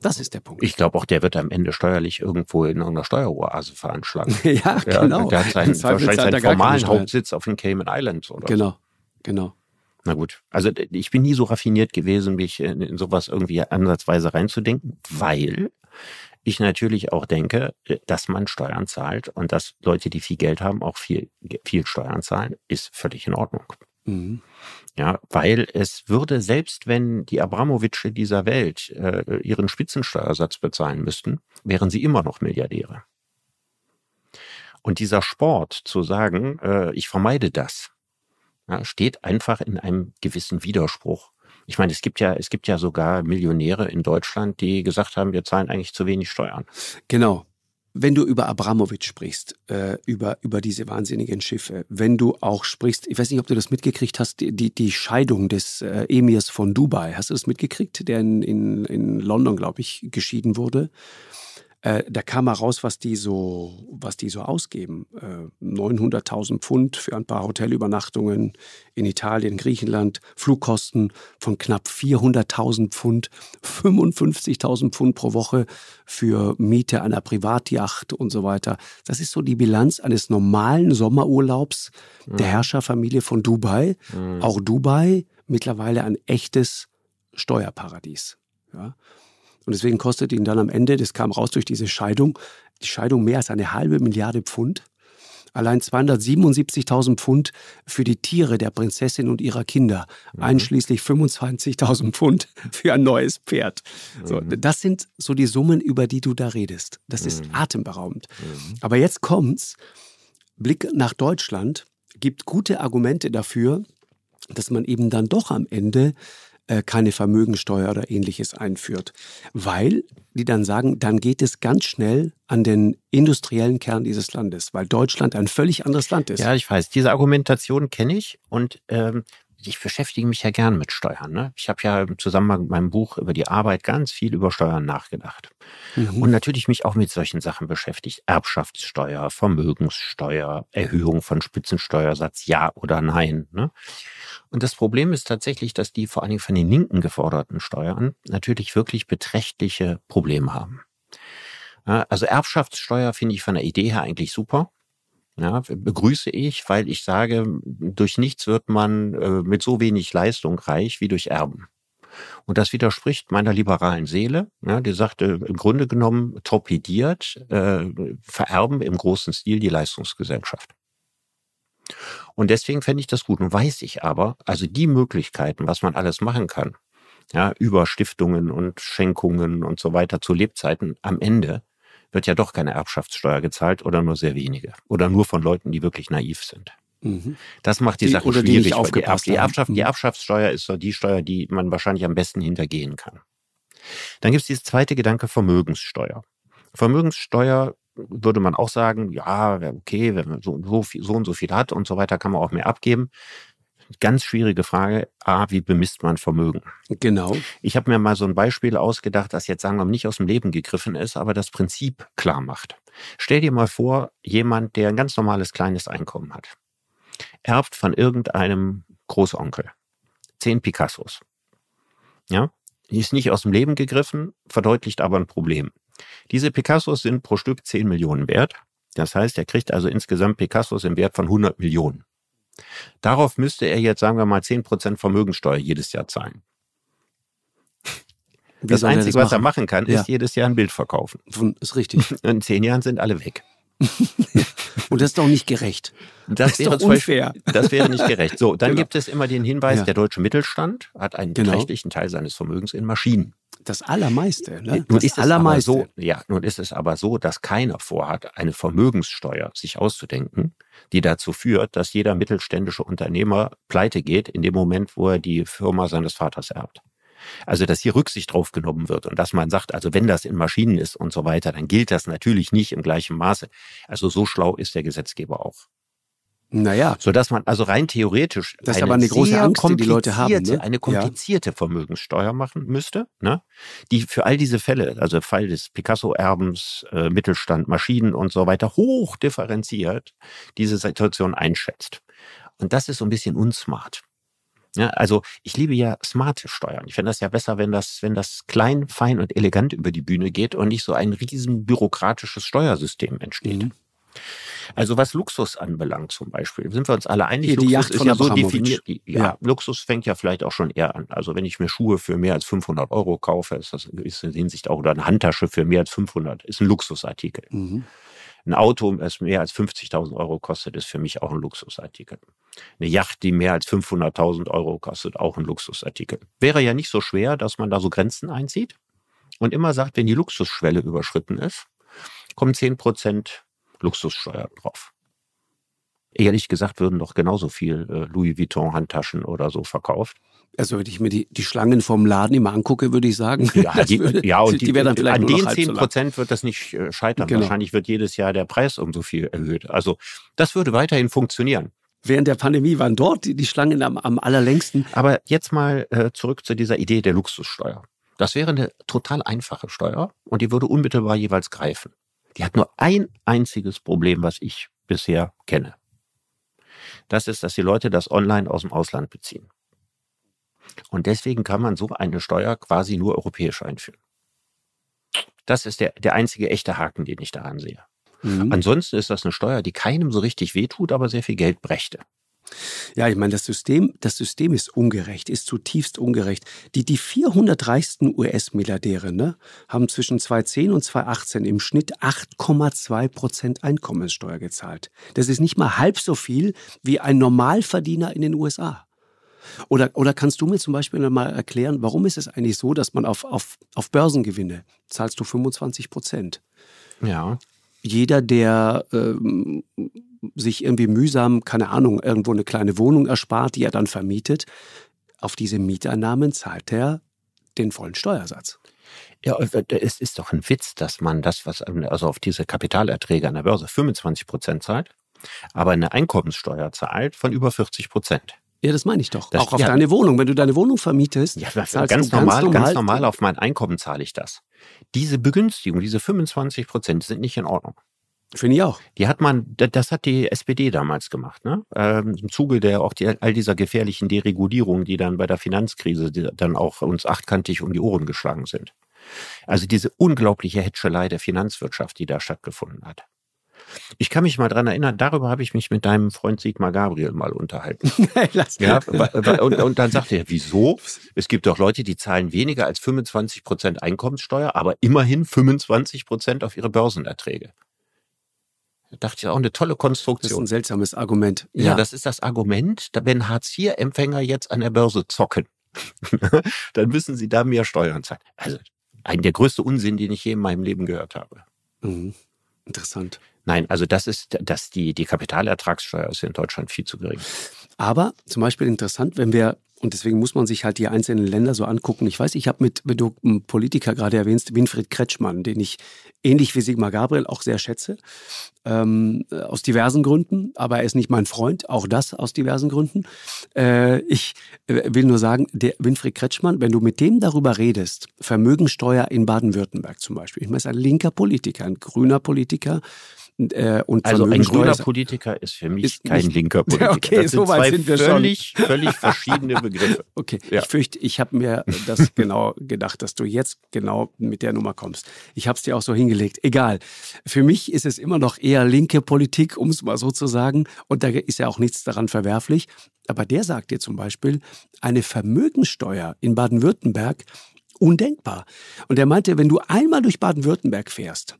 Das ist der Punkt. Ich glaube auch, der wird am Ende steuerlich irgendwo in irgendeiner Steueroase veranschlagen. ja, genau. Ja, der hat seinen, wahrscheinlich seinen formalen Hauptsitz auf den Cayman Islands oder Genau, so. genau. Na gut, also ich bin nie so raffiniert gewesen, mich in, in sowas irgendwie ansatzweise reinzudenken, weil ich natürlich auch denke, äh, dass man Steuern zahlt und dass Leute, die viel Geld haben, auch viel, viel Steuern zahlen, ist völlig in Ordnung. Mhm. Ja, weil es würde, selbst wenn die Abramowitsche dieser Welt äh, ihren Spitzensteuersatz bezahlen müssten, wären sie immer noch Milliardäre. Und dieser Sport zu sagen, äh, ich vermeide das, ja, steht einfach in einem gewissen Widerspruch. Ich meine, es gibt ja, es gibt ja sogar Millionäre in Deutschland, die gesagt haben, wir zahlen eigentlich zu wenig Steuern. Genau. Wenn du über Abramowitsch sprichst, äh, über, über diese wahnsinnigen Schiffe, wenn du auch sprichst, ich weiß nicht, ob du das mitgekriegt hast, die, die, Scheidung des äh, Emirs von Dubai, hast du das mitgekriegt, der in, in, in London, glaube ich, geschieden wurde? Äh, da kam mal raus, was die so, was die so ausgeben. Äh, 900.000 Pfund für ein paar Hotelübernachtungen in Italien, Griechenland, Flugkosten von knapp 400.000 Pfund, 55.000 Pfund pro Woche für Miete einer Privatjacht und so weiter. Das ist so die Bilanz eines normalen Sommerurlaubs mhm. der Herrscherfamilie von Dubai. Mhm. Auch Dubai mittlerweile ein echtes Steuerparadies. Ja. Und deswegen kostet ihn dann am Ende, das kam raus durch diese Scheidung, die Scheidung mehr als eine halbe Milliarde Pfund. Allein 277.000 Pfund für die Tiere der Prinzessin und ihrer Kinder, mhm. einschließlich 25.000 Pfund für ein neues Pferd. Mhm. So, das sind so die Summen, über die du da redest. Das mhm. ist atemberaubend. Mhm. Aber jetzt kommt's. Blick nach Deutschland gibt gute Argumente dafür, dass man eben dann doch am Ende keine Vermögensteuer oder ähnliches einführt. Weil die dann sagen, dann geht es ganz schnell an den industriellen Kern dieses Landes, weil Deutschland ein völlig anderes Land ist. Ja, ich weiß. Diese Argumentation kenne ich und ähm, ich beschäftige mich ja gern mit Steuern. Ne? Ich habe ja im Zusammenhang mit meinem Buch über die Arbeit ganz viel über Steuern nachgedacht. Mhm. Und natürlich mich auch mit solchen Sachen beschäftigt. Erbschaftssteuer, Vermögenssteuer, Erhöhung von Spitzensteuersatz, ja oder nein. Ne? Und das Problem ist tatsächlich, dass die vor allen Dingen von den Linken geforderten Steuern natürlich wirklich beträchtliche Probleme haben. Also Erbschaftssteuer finde ich von der Idee her eigentlich super. Ja, begrüße ich, weil ich sage, durch nichts wird man äh, mit so wenig Leistung reich wie durch Erben. Und das widerspricht meiner liberalen Seele, ja, die sagte, im Grunde genommen torpediert äh, Vererben im großen Stil die Leistungsgesellschaft. Und deswegen fände ich das gut. Nun weiß ich aber, also die Möglichkeiten, was man alles machen kann, ja, über Stiftungen und Schenkungen und so weiter zu Lebzeiten, am Ende wird ja doch keine Erbschaftssteuer gezahlt oder nur sehr wenige. Oder nur von Leuten, die wirklich naiv sind. Mhm. Das macht die, die Sache schwierig. Die, die, Erb, die, Erbschaft, die mhm. Erbschaftssteuer ist so die Steuer, die man wahrscheinlich am besten hintergehen kann. Dann gibt es dieses zweite Gedanke Vermögenssteuer. Vermögenssteuer würde man auch sagen, ja, okay, wenn man so, so, viel, so und so viel hat und so weiter, kann man auch mehr abgeben. Ganz schwierige Frage. A, wie bemisst man Vermögen? Genau. Ich habe mir mal so ein Beispiel ausgedacht, das jetzt sagen wir mal nicht aus dem Leben gegriffen ist, aber das Prinzip klar macht. Stell dir mal vor, jemand, der ein ganz normales kleines Einkommen hat, erbt von irgendeinem Großonkel zehn Picassos. Ja, ist nicht aus dem Leben gegriffen, verdeutlicht aber ein Problem. Diese Picassos sind pro Stück 10 Millionen wert. Das heißt, er kriegt also insgesamt Picassos im Wert von 100 Millionen. Darauf müsste er jetzt, sagen wir mal, 10% Vermögensteuer jedes Jahr zahlen. Wie das Einzige, das was er machen kann, ja. ist jedes Jahr ein Bild verkaufen. Ist richtig. In zehn Jahren sind alle weg. Und das ist doch nicht gerecht. Das, das wäre unfair. Beispiel, das wäre nicht gerecht. So, dann genau. gibt es immer den Hinweis, ja. der deutsche Mittelstand hat einen genau. beträchtlichen Teil seines Vermögens in Maschinen. Das Allermeiste. Ne? Nun das ist Allermeiste. so, ja, nun ist es aber so, dass keiner vorhat, eine Vermögenssteuer sich auszudenken, die dazu führt, dass jeder mittelständische Unternehmer pleite geht in dem Moment, wo er die Firma seines Vaters erbt. Also, dass hier Rücksicht drauf genommen wird und dass man sagt, also wenn das in Maschinen ist und so weiter, dann gilt das natürlich nicht im gleichen Maße. Also so schlau ist der Gesetzgeber auch. Naja. So dass man also rein theoretisch das ist aber eine große Angst, die die Leute haben, ne? eine komplizierte ja. Vermögenssteuer machen müsste, ne? die für all diese Fälle, also Fall des Picasso-Erbens, äh, Mittelstand, Maschinen und so weiter, hoch differenziert diese Situation einschätzt. Und das ist so ein bisschen unsmart. Ja, also ich liebe ja smarte Steuern. Ich finde das ja besser, wenn das, wenn das klein, fein und elegant über die Bühne geht und nicht so ein riesen bürokratisches Steuersystem entsteht. Mhm. Also was Luxus anbelangt zum Beispiel, sind wir uns alle einig, Hier, die Luxus ist ja so definiert. Ja, ja, Luxus fängt ja vielleicht auch schon eher an. Also wenn ich mir Schuhe für mehr als 500 Euro kaufe, ist das in gewisser Hinsicht auch, oder eine Handtasche für mehr als 500, ist ein Luxusartikel. Mhm. Ein Auto, das mehr als 50.000 Euro kostet, ist für mich auch ein Luxusartikel. Eine Yacht, die mehr als 500.000 Euro kostet, auch ein Luxusartikel. Wäre ja nicht so schwer, dass man da so Grenzen einzieht und immer sagt, wenn die Luxusschwelle überschritten ist, kommen 10% Luxussteuer drauf. Ehrlich gesagt würden doch genauso viel äh, Louis Vuitton Handtaschen oder so verkauft. Also wenn ich mir die, die Schlangen vom Laden immer angucke, würde ich sagen, ja, die, würde, ja und die, die dann vielleicht an den zehn Prozent so wird das nicht äh, scheitern. Genau. Wahrscheinlich wird jedes Jahr der Preis um so viel erhöht. Also das würde weiterhin funktionieren. Während der Pandemie waren dort die, die Schlangen am, am allerlängsten. Aber jetzt mal äh, zurück zu dieser Idee der Luxussteuer. Das wäre eine total einfache Steuer und die würde unmittelbar jeweils greifen. Die hat nur ein einziges Problem, was ich bisher kenne. Das ist, dass die Leute das online aus dem Ausland beziehen. Und deswegen kann man so eine Steuer quasi nur europäisch einführen. Das ist der, der einzige echte Haken, den ich daran sehe. Mhm. Ansonsten ist das eine Steuer, die keinem so richtig wehtut, aber sehr viel Geld brächte. Ja, ich meine, das System, das System ist ungerecht, ist zutiefst ungerecht. Die, die 400 reichsten US-Milliardäre ne, haben zwischen 2010 und 2018 im Schnitt 8,2 Prozent Einkommenssteuer gezahlt. Das ist nicht mal halb so viel wie ein Normalverdiener in den USA. Oder, oder kannst du mir zum Beispiel mal erklären, warum ist es eigentlich so, dass man auf, auf, auf Börsengewinne zahlst du 25 Prozent? Ja. Jeder, der ähm, sich irgendwie mühsam, keine Ahnung, irgendwo eine kleine Wohnung erspart, die er dann vermietet, auf diese Mieteinnahmen zahlt er den vollen Steuersatz. Ja, äh, es ist doch ein Witz, dass man das, was also auf diese Kapitalerträge an der Börse 25 Prozent zahlt, aber eine Einkommenssteuer zahlt von über 40 Prozent. Ja, das meine ich doch. Das, auch auf ja. deine Wohnung. Wenn du deine Wohnung vermietest, ja, ganz, ganz, normal, ganz, ganz normal auf mein Einkommen zahle ich das. Diese Begünstigung, diese 25 Prozent sind nicht in Ordnung. Finde ich auch. Die hat man, das hat die SPD damals gemacht, ne? Ähm, Im Zuge der auch die, all dieser gefährlichen Deregulierung, die dann bei der Finanzkrise dann auch uns achtkantig um die Ohren geschlagen sind. Also diese unglaubliche Hätschelei der Finanzwirtschaft, die da stattgefunden hat. Ich kann mich mal dran erinnern, darüber habe ich mich mit deinem Freund Sigmar Gabriel mal unterhalten. ja, und, und dann sagte er, wieso? Es gibt doch Leute, die zahlen weniger als 25 Prozent Einkommenssteuer, aber immerhin 25 Prozent auf ihre Börsenerträge. Da dachte ich auch eine tolle Konstruktion. Das ist ein seltsames Argument. Ja, ja das ist das Argument, wenn Hartz-IV-Empfänger jetzt an der Börse zocken, dann müssen sie da mehr Steuern zahlen. Also ein der größte Unsinn, den ich je in meinem Leben gehört habe. Mhm. Interessant. Nein, also das ist, dass die, die Kapitalertragssteuer ist in Deutschland viel zu gering. Aber zum Beispiel interessant, wenn wir und deswegen muss man sich halt die einzelnen Länder so angucken. Ich weiß, ich habe mit, wenn du einen Politiker gerade erwähnst, Winfried Kretschmann, den ich ähnlich wie Sigmar Gabriel auch sehr schätze, ähm, aus diversen Gründen, aber er ist nicht mein Freund, auch das aus diversen Gründen. Äh, ich äh, will nur sagen, der Winfried Kretschmann, wenn du mit dem darüber redest, Vermögensteuer in Baden-Württemberg zum Beispiel, ich meine, ist ein linker Politiker, ein grüner Politiker, äh, und also ein grüner Politiker ist für mich ist kein nicht, linker Politiker. Okay, das so weit sind wir völlig, schon. völlig verschiedene Begriffe. Okay, ja. ich fürchte, ich habe mir das genau gedacht, dass du jetzt genau mit der Nummer kommst. Ich habe es dir auch so hingelegt. Egal. Für mich ist es immer noch eher linke Politik, um es mal so zu sagen. Und da ist ja auch nichts daran verwerflich. Aber der sagt dir zum Beispiel, eine Vermögenssteuer in Baden-Württemberg undenkbar. Und er meinte, wenn du einmal durch Baden-Württemberg fährst,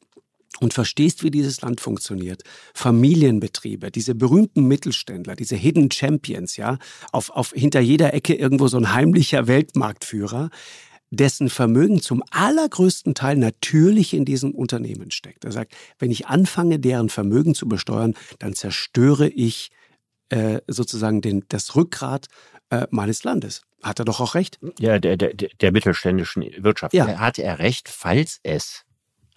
und verstehst, wie dieses Land funktioniert, Familienbetriebe, diese berühmten Mittelständler, diese Hidden Champions, ja, auf, auf hinter jeder Ecke irgendwo so ein heimlicher Weltmarktführer, dessen Vermögen zum allergrößten Teil natürlich in diesem Unternehmen steckt. Er sagt, wenn ich anfange, deren Vermögen zu besteuern, dann zerstöre ich äh, sozusagen den, das Rückgrat äh, meines Landes. Hat er doch auch recht? Ja, der, der, der mittelständischen Wirtschaft. Ja. Hat er recht, falls es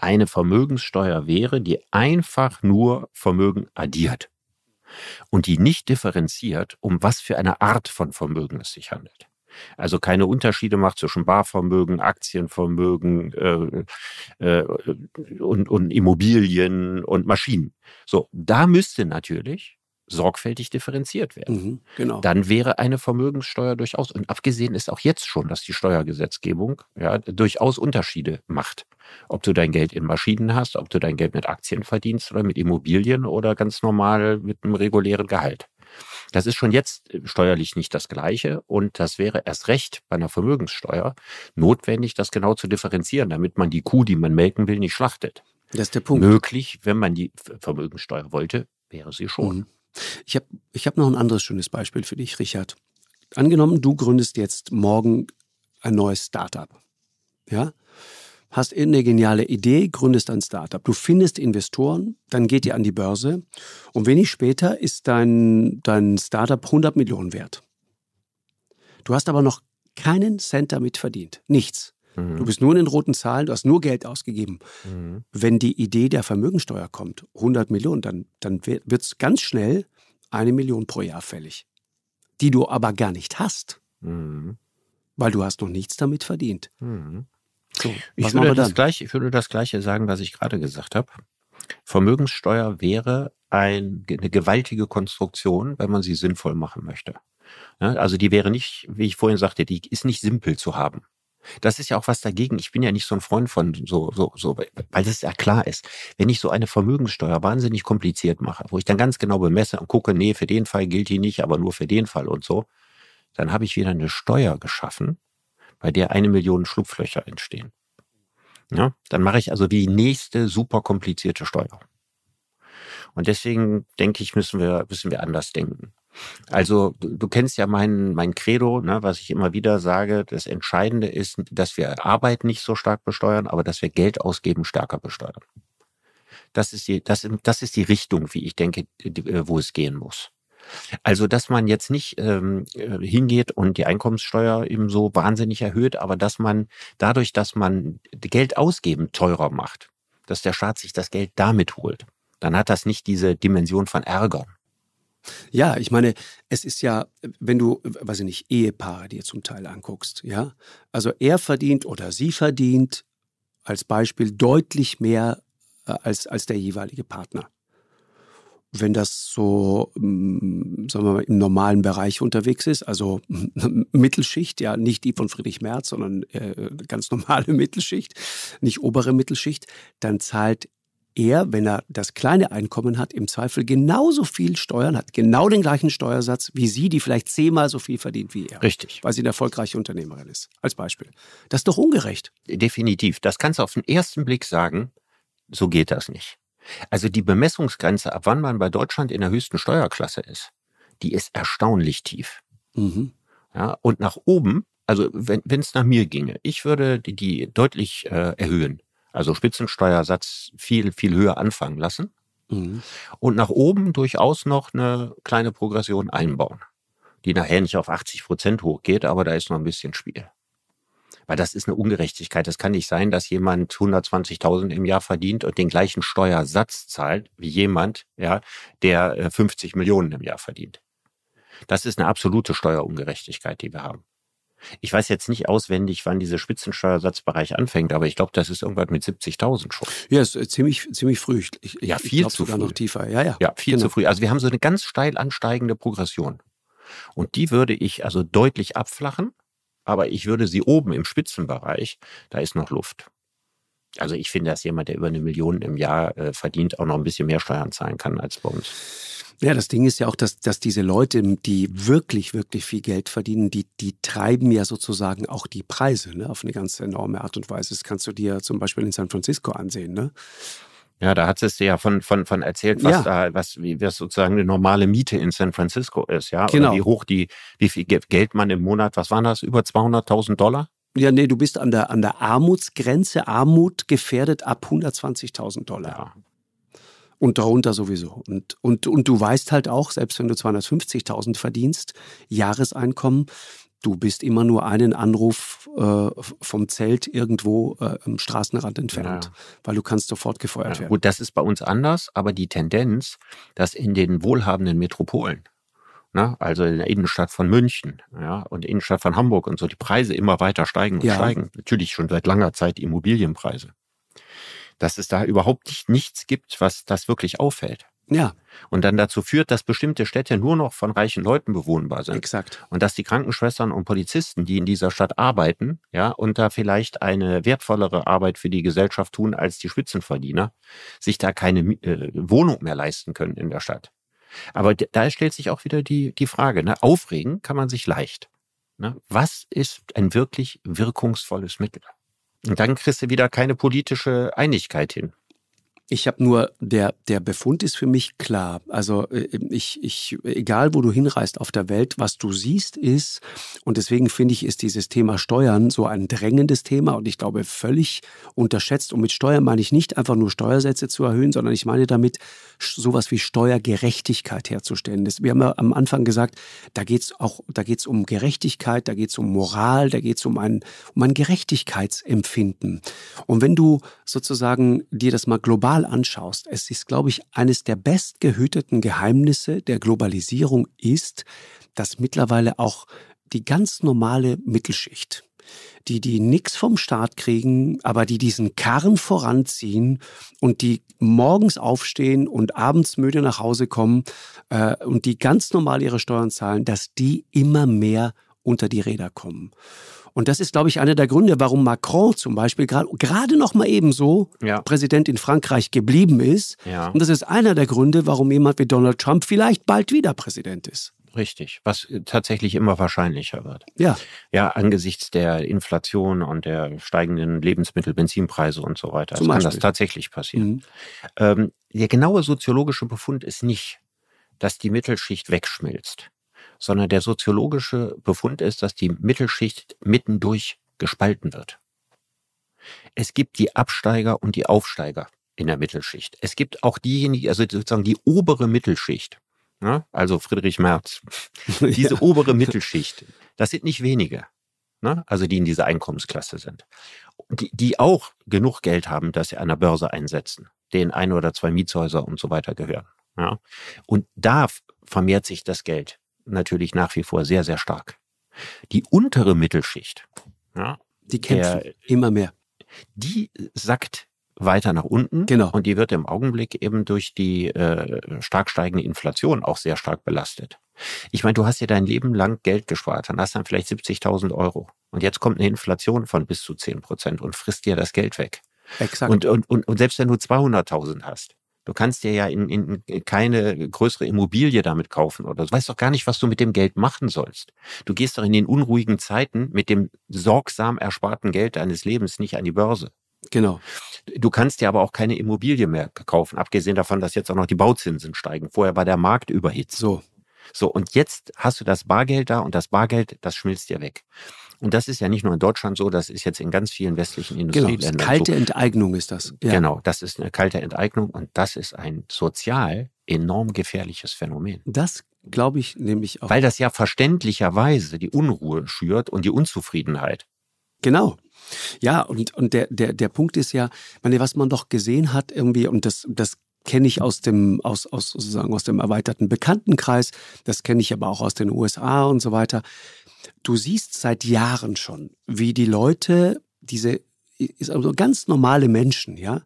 eine Vermögenssteuer wäre, die einfach nur Vermögen addiert und die nicht differenziert, um was für eine Art von Vermögen es sich handelt. Also keine Unterschiede macht zwischen Barvermögen, Aktienvermögen äh, äh, und, und Immobilien und Maschinen. So, da müsste natürlich sorgfältig differenziert werden. Mhm, genau. Dann wäre eine Vermögenssteuer durchaus, und abgesehen ist auch jetzt schon, dass die Steuergesetzgebung ja, durchaus Unterschiede macht. Ob du dein Geld in Maschinen hast, ob du dein Geld mit Aktien verdienst oder mit Immobilien oder ganz normal mit einem regulären Gehalt. Das ist schon jetzt steuerlich nicht das Gleiche und das wäre erst recht bei einer Vermögenssteuer notwendig, das genau zu differenzieren, damit man die Kuh, die man melken will, nicht schlachtet. Das ist der Punkt. Möglich, wenn man die Vermögensteuer wollte, wäre sie schon. Mhm. Ich habe ich hab noch ein anderes schönes Beispiel für dich, Richard. Angenommen, du gründest jetzt morgen ein neues Startup. Ja? Hast irgendeine geniale Idee, gründest ein Startup. Du findest Investoren, dann geht ihr an die Börse und wenig später ist dein, dein Startup 100 Millionen wert. Du hast aber noch keinen Cent damit verdient. Nichts. Mhm. Du bist nur in den roten Zahlen, du hast nur Geld ausgegeben. Mhm. Wenn die Idee der Vermögensteuer kommt, 100 Millionen, dann, dann wird es ganz schnell eine Million pro Jahr fällig. Die du aber gar nicht hast. Mhm. Weil du hast noch nichts damit verdient. Mhm. So, ich, würde das gleiche, ich würde das Gleiche sagen, was ich gerade gesagt habe. Vermögenssteuer wäre ein, eine gewaltige Konstruktion, wenn man sie sinnvoll machen möchte. Also die wäre nicht, wie ich vorhin sagte, die ist nicht simpel zu haben. Das ist ja auch was dagegen. Ich bin ja nicht so ein Freund von so, so, so, weil das ja klar ist. Wenn ich so eine Vermögenssteuer wahnsinnig kompliziert mache, wo ich dann ganz genau bemesse und gucke, nee, für den Fall gilt die nicht, aber nur für den Fall und so, dann habe ich wieder eine Steuer geschaffen, bei der eine Million Schlupflöcher entstehen. Ja, dann mache ich also die nächste super komplizierte Steuer. Und deswegen denke ich, müssen wir, müssen wir anders denken. Also du, du kennst ja mein, mein Credo, ne, was ich immer wieder sage. Das Entscheidende ist, dass wir Arbeit nicht so stark besteuern, aber dass wir Geld ausgeben stärker besteuern. Das ist die, das, das ist die Richtung, wie ich denke, wo es gehen muss. Also, dass man jetzt nicht ähm, äh, hingeht und die Einkommenssteuer eben so wahnsinnig erhöht, aber dass man dadurch, dass man Geld ausgeben teurer macht, dass der Staat sich das Geld damit holt, dann hat das nicht diese Dimension von Ärger. Ja, ich meine, es ist ja, wenn du, weiß ich nicht, Ehepaare dir zum Teil anguckst, ja, also er verdient oder sie verdient als Beispiel deutlich mehr äh, als, als der jeweilige Partner. Wenn das so, mm, sagen wir mal, im normalen Bereich unterwegs ist, also Mittelschicht, ja, nicht die von Friedrich Merz, sondern äh, ganz normale Mittelschicht, nicht obere Mittelschicht, dann zahlt er, wenn er das kleine Einkommen hat, im Zweifel genauso viel Steuern hat, genau den gleichen Steuersatz wie sie, die vielleicht zehnmal so viel verdient wie er. Richtig. Weil sie eine erfolgreiche Unternehmerin ist, als Beispiel. Das ist doch ungerecht. Definitiv. Das kannst du auf den ersten Blick sagen, so geht das nicht. Also die Bemessungsgrenze, ab wann man bei Deutschland in der höchsten Steuerklasse ist, die ist erstaunlich tief. Mhm. Ja, und nach oben, also wenn es nach mir ginge, ich würde die, die deutlich äh, erhöhen also Spitzensteuersatz viel, viel höher anfangen lassen mhm. und nach oben durchaus noch eine kleine Progression einbauen, die nachher nicht auf 80 Prozent hochgeht, aber da ist noch ein bisschen Spiel. Weil das ist eine Ungerechtigkeit. Das kann nicht sein, dass jemand 120.000 im Jahr verdient und den gleichen Steuersatz zahlt wie jemand, ja, der 50 äh, Millionen im Jahr verdient. Das ist eine absolute Steuerungerechtigkeit, die wir haben. Ich weiß jetzt nicht auswendig, wann dieser Spitzensteuersatzbereich anfängt, aber ich glaube, das ist irgendwann mit 70.000 schon. Ja, ist ziemlich, ziemlich früh. Ich, ja, viel zu früh. noch tiefer. Ja, ja. Ja, viel genau. zu früh. Also wir haben so eine ganz steil ansteigende Progression. Und die würde ich also deutlich abflachen, aber ich würde sie oben im Spitzenbereich, da ist noch Luft. Also ich finde, dass jemand, der über eine Million im Jahr äh, verdient, auch noch ein bisschen mehr Steuern zahlen kann als bei uns. Ja, das Ding ist ja auch, dass, dass diese Leute, die wirklich, wirklich viel Geld verdienen, die, die treiben ja sozusagen auch die Preise ne, auf eine ganz enorme Art und Weise. Das kannst du dir zum Beispiel in San Francisco ansehen. Ne? Ja, da hat es ja von, von, von erzählt, was ja. da, was, wie was sozusagen eine normale Miete in San Francisco ist, ja. Genau. Oder wie hoch die, wie viel Geld man im Monat, was waren das, über 200.000 Dollar? Ja, nee, du bist an der, an der Armutsgrenze, Armut gefährdet ab 120.000 Dollar. Ja und darunter sowieso. Und, und, und du weißt halt auch, selbst wenn du 250.000 verdienst, Jahreseinkommen, du bist immer nur einen Anruf äh, vom Zelt irgendwo äh, am Straßenrand entfernt, ja. weil du kannst sofort gefeuert ja, werden. Gut, das ist bei uns anders, aber die Tendenz, dass in den wohlhabenden Metropolen, ne, also in der Innenstadt von München ja, und Innenstadt von Hamburg und so, die Preise immer weiter steigen und ja. steigen. Natürlich schon seit langer Zeit die Immobilienpreise dass es da überhaupt nicht, nichts gibt, was das wirklich auffällt. Ja. Und dann dazu führt, dass bestimmte Städte nur noch von reichen Leuten bewohnbar sind. Exakt. Und dass die Krankenschwestern und Polizisten, die in dieser Stadt arbeiten, ja, und da vielleicht eine wertvollere Arbeit für die Gesellschaft tun als die Spitzenverdiener, sich da keine äh, Wohnung mehr leisten können in der Stadt. Aber da stellt sich auch wieder die, die Frage, ne? aufregen kann man sich leicht. Ne? Was ist ein wirklich wirkungsvolles Mittel? Und dann kriegst du wieder keine politische Einigkeit hin. Ich habe nur, der, der Befund ist für mich klar. Also äh, ich, ich, egal wo du hinreist auf der Welt, was du siehst ist, und deswegen finde ich, ist dieses Thema Steuern so ein drängendes Thema und ich glaube völlig unterschätzt. Und mit Steuern meine ich nicht einfach nur Steuersätze zu erhöhen, sondern ich meine damit sowas wie Steuergerechtigkeit herzustellen. Das, wir haben ja am Anfang gesagt, da geht's auch, da geht's um Gerechtigkeit, da geht's um Moral, da geht's um ein, um ein Gerechtigkeitsempfinden. Und wenn du sozusagen dir das mal global anschaust, es ist, glaube ich, eines der bestgehüteten Geheimnisse der Globalisierung ist, dass mittlerweile auch die ganz normale Mittelschicht, die, die nichts vom Staat kriegen, aber die diesen Karren voranziehen und die morgens aufstehen und abends müde nach Hause kommen äh, und die ganz normal ihre Steuern zahlen, dass die immer mehr unter die Räder kommen. Und das ist, glaube ich, einer der Gründe, warum Macron zum Beispiel gerade noch mal ebenso ja. Präsident in Frankreich geblieben ist. Ja. Und das ist einer der Gründe, warum jemand wie Donald Trump vielleicht bald wieder Präsident ist. Richtig, was tatsächlich immer wahrscheinlicher wird. Ja. Ja, angesichts der Inflation und der steigenden Lebensmittel, Benzinpreise und so weiter. Zum kann Beispiel. das tatsächlich passieren. Mhm. Ähm, der genaue soziologische Befund ist nicht, dass die Mittelschicht wegschmilzt sondern der soziologische Befund ist, dass die Mittelschicht mittendurch gespalten wird. Es gibt die Absteiger und die Aufsteiger in der Mittelschicht. Es gibt auch diejenigen, also sozusagen die obere Mittelschicht, ne? also Friedrich Merz, diese ja. obere Mittelschicht, das sind nicht wenige, ne? also die in dieser Einkommensklasse sind, die, die auch genug Geld haben, dass sie an der Börse einsetzen, denen ein oder zwei Mietshäuser und so weiter gehören. Ja? Und da vermehrt sich das Geld natürlich nach wie vor sehr, sehr stark. Die untere Mittelschicht, ja, die kämpfen der, immer mehr. Die sackt weiter nach unten. Genau. Und die wird im Augenblick eben durch die äh, stark steigende Inflation auch sehr stark belastet. Ich meine, du hast ja dein Leben lang Geld gespart, dann hast du dann vielleicht 70.000 Euro. Und jetzt kommt eine Inflation von bis zu 10 Prozent und frisst dir das Geld weg. Exakt. Und, und, und, und selbst wenn du 200.000 hast, Du kannst dir ja in, in keine größere Immobilie damit kaufen oder du weißt doch gar nicht, was du mit dem Geld machen sollst. Du gehst doch in den unruhigen Zeiten mit dem sorgsam ersparten Geld deines Lebens nicht an die Börse. Genau. Du kannst dir aber auch keine Immobilie mehr kaufen, abgesehen davon, dass jetzt auch noch die Bauzinsen steigen. Vorher war der Markt überhitzt. So. So, und jetzt hast du das Bargeld da und das Bargeld, das schmilzt dir weg. Und das ist ja nicht nur in Deutschland so, das ist jetzt in ganz vielen westlichen genau, Industrieländern genau, kalte so. Enteignung ist das. Ja. Genau, das ist eine kalte Enteignung und das ist ein sozial enorm gefährliches Phänomen. Das glaube ich nämlich auch. Weil das ja verständlicherweise die Unruhe schürt und die Unzufriedenheit. Genau. Ja, und, und der, der, der Punkt ist ja, meine, was man doch gesehen hat irgendwie, und das, das kenne ich aus dem, aus, aus, sozusagen aus dem erweiterten Bekanntenkreis, das kenne ich aber auch aus den USA und so weiter. Du siehst seit Jahren schon, wie die Leute, diese also ganz normale Menschen, ja,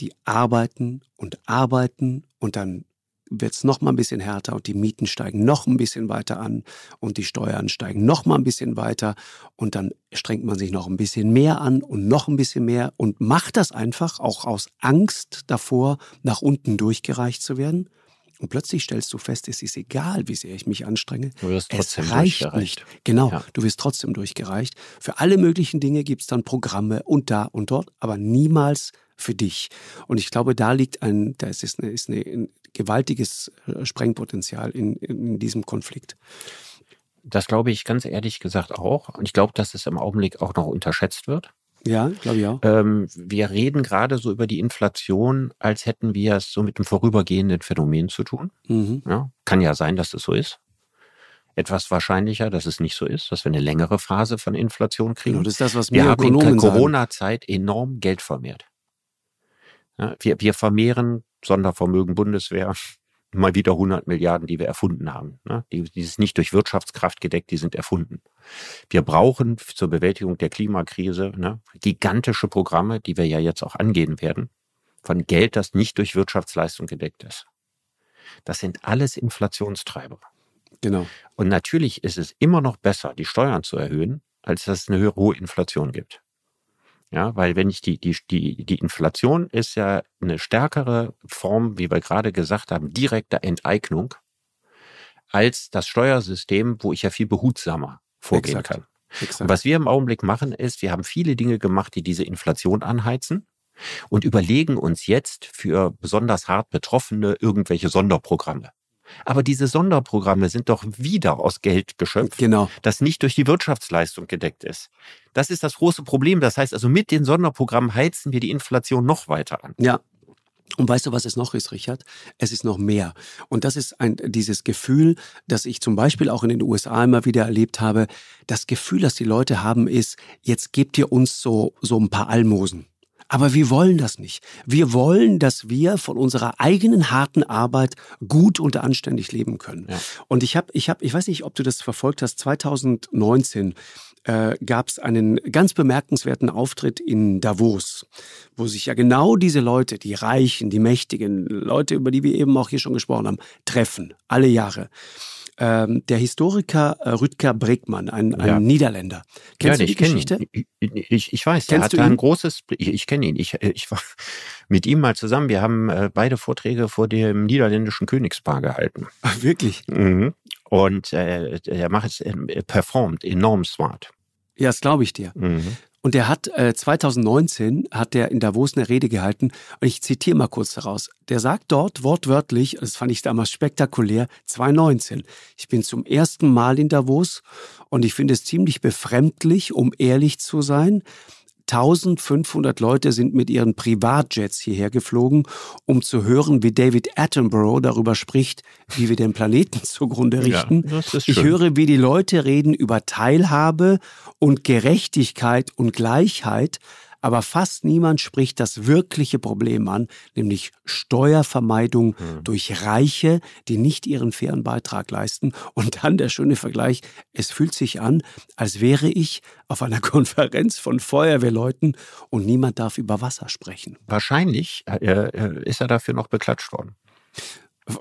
die arbeiten und arbeiten und dann wird es noch mal ein bisschen härter und die Mieten steigen noch ein bisschen weiter an und die Steuern steigen noch mal ein bisschen weiter und dann strengt man sich noch ein bisschen mehr an und noch ein bisschen mehr und macht das einfach auch aus Angst davor, nach unten durchgereicht zu werden. Und plötzlich stellst du fest, es ist egal, wie sehr ich mich anstrenge. Du wirst trotzdem es reicht nicht. Genau, ja. du wirst trotzdem durchgereicht. Für alle möglichen Dinge gibt es dann Programme und da und dort, aber niemals für dich. Und ich glaube, da liegt ein, da ist eine, ist eine, ein gewaltiges äh, Sprengpotenzial in, in diesem Konflikt. Das glaube ich ganz ehrlich gesagt auch. Und ich glaube, dass es im Augenblick auch noch unterschätzt wird. Ja, glaube ich auch. Ähm, wir reden gerade so über die Inflation, als hätten wir es so mit einem vorübergehenden Phänomen zu tun. Mhm. Ja, kann ja sein, dass das so ist. Etwas wahrscheinlicher, dass es nicht so ist, dass wir eine längere Phase von Inflation kriegen. Genau, das ist das, was wir haben in der Corona-Zeit enorm Geld vermehrt. Ja, wir, wir vermehren Sondervermögen Bundeswehr mal wieder 100 Milliarden, die wir erfunden haben. Ne? Die, die ist nicht durch Wirtschaftskraft gedeckt, die sind erfunden. Wir brauchen zur Bewältigung der Klimakrise ne, gigantische Programme, die wir ja jetzt auch angehen werden, von Geld, das nicht durch Wirtschaftsleistung gedeckt ist. Das sind alles Inflationstreiber. Genau. Und natürlich ist es immer noch besser, die Steuern zu erhöhen, als dass es eine hohe Inflation gibt. Ja, weil wenn ich die, die, die, die Inflation ist ja eine stärkere Form, wie wir gerade gesagt haben, direkter Enteignung als das Steuersystem, wo ich ja viel behutsamer vorgehen Exakt. kann. Exakt. Und was wir im Augenblick machen, ist, wir haben viele Dinge gemacht, die diese Inflation anheizen. und überlegen uns jetzt für besonders hart Betroffene irgendwelche Sonderprogramme. Aber diese Sonderprogramme sind doch wieder aus Geld geschöpft, genau. das nicht durch die Wirtschaftsleistung gedeckt ist. Das ist das große Problem. Das heißt also, mit den Sonderprogrammen heizen wir die Inflation noch weiter an. Ja, und weißt du, was es noch ist, Richard? Es ist noch mehr. Und das ist ein, dieses Gefühl, das ich zum Beispiel auch in den USA immer wieder erlebt habe. Das Gefühl, das die Leute haben, ist, jetzt gebt ihr uns so, so ein paar Almosen. Aber wir wollen das nicht. Wir wollen, dass wir von unserer eigenen harten Arbeit gut und anständig leben können. Ja. Und ich habe, ich habe, ich weiß nicht, ob du das verfolgt hast. 2019 äh, gab es einen ganz bemerkenswerten Auftritt in Davos, wo sich ja genau diese Leute, die Reichen, die Mächtigen, Leute, über die wir eben auch hier schon gesprochen haben, treffen, alle Jahre ähm, der Historiker äh, Rüdger Bregmann, ein, ein ja. Niederländer. Kennst ja, du die Geschichte? Ihn. Ich, ich weiß, der hat ein großes, ich, ich kenne ihn, ich, ich war mit ihm mal zusammen, wir haben äh, beide Vorträge vor dem niederländischen Königspaar gehalten. Ach, wirklich? Mhm. Und äh, er macht es, äh, performt enorm smart. Ja, das glaube ich dir. Mhm. Und der hat äh, 2019 hat der in Davos eine Rede gehalten und ich zitiere mal kurz daraus. Der sagt dort wortwörtlich, das fand ich damals spektakulär, 2019. Ich bin zum ersten Mal in Davos und ich finde es ziemlich befremdlich, um ehrlich zu sein, 1500 Leute sind mit ihren Privatjets hierher geflogen, um zu hören, wie David Attenborough darüber spricht, wie wir den Planeten zugrunde richten. Ja, ich höre, wie die Leute reden über Teilhabe und Gerechtigkeit und Gleichheit, aber fast niemand spricht das wirkliche Problem an, nämlich Steuervermeidung hm. durch Reiche, die nicht ihren fairen Beitrag leisten. Und dann der schöne Vergleich, es fühlt sich an, als wäre ich auf einer Konferenz von Feuerwehrleuten und niemand darf über Wasser sprechen. Wahrscheinlich äh, äh ist er dafür noch beklatscht worden.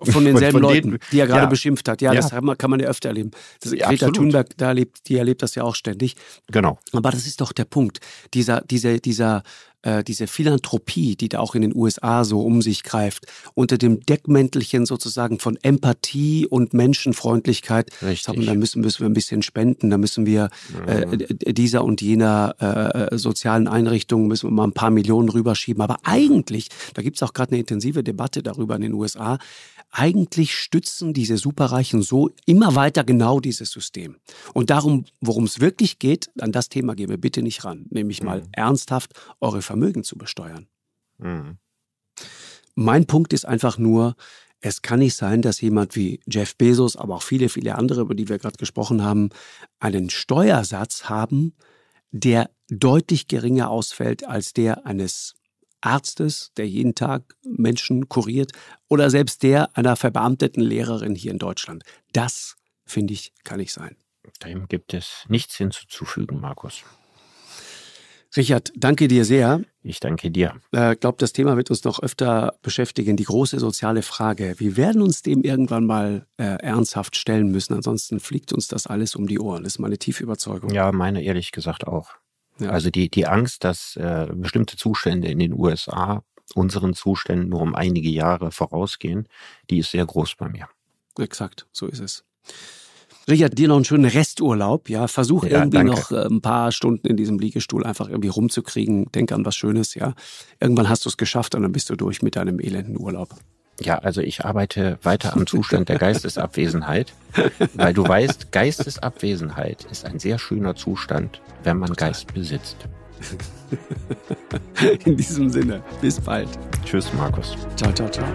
Von denselben von Leuten, die er gerade ja. beschimpft hat. Ja, ja, das kann man ja öfter erleben. Das, ja, Greta absolut. Thunberg, da erlebt, die erlebt das ja auch ständig. Genau. Aber das ist doch der Punkt. Dieser, dieser, dieser, äh, diese Philanthropie, die da auch in den USA so um sich greift, unter dem Deckmäntelchen sozusagen von Empathie und Menschenfreundlichkeit. Richtig. Da müssen, müssen wir ein bisschen spenden, da müssen wir äh, mhm. dieser und jener äh, sozialen Einrichtungen müssen wir mal ein paar Millionen rüberschieben. Aber eigentlich, da gibt es auch gerade eine intensive Debatte darüber in den USA, eigentlich stützen diese Superreichen so immer weiter genau dieses System. Und darum, worum es wirklich geht, an das Thema gehen wir bitte nicht ran, nämlich mal mhm. ernsthaft eure Vermögen zu besteuern. Mhm. Mein Punkt ist einfach nur, es kann nicht sein, dass jemand wie Jeff Bezos, aber auch viele, viele andere, über die wir gerade gesprochen haben, einen Steuersatz haben, der deutlich geringer ausfällt als der eines Arztes, der jeden Tag Menschen kuriert, oder selbst der einer verbeamteten Lehrerin hier in Deutschland. Das, finde ich, kann nicht sein. Dem gibt es nichts hinzuzufügen, Markus. Richard, danke dir sehr. Ich danke dir. Ich äh, glaube, das Thema wird uns noch öfter beschäftigen, die große soziale Frage. Wir werden uns dem irgendwann mal äh, ernsthaft stellen müssen, ansonsten fliegt uns das alles um die Ohren. Das ist meine tiefe Überzeugung. Ja, meine ehrlich gesagt auch. Ja. Also die, die Angst, dass äh, bestimmte Zustände in den USA unseren Zuständen nur um einige Jahre vorausgehen, die ist sehr groß bei mir. Exakt, so ist es. Richard, dir noch einen schönen Resturlaub. Ja, versuch ja, irgendwie danke. noch äh, ein paar Stunden in diesem Liegestuhl einfach irgendwie rumzukriegen. Denk an was Schönes, ja. Irgendwann hast du es geschafft und dann bist du durch mit deinem elenden Urlaub. Ja, also ich arbeite weiter am Zustand der Geistesabwesenheit, weil du weißt, Geistesabwesenheit ist ein sehr schöner Zustand, wenn man Total. Geist besitzt. In diesem Sinne, bis bald. Tschüss, Markus. Ciao, ciao, ciao.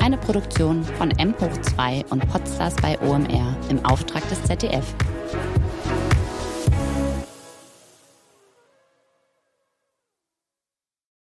Eine Produktion von M hoch 2 und Podstars bei OMR im Auftrag des ZDF.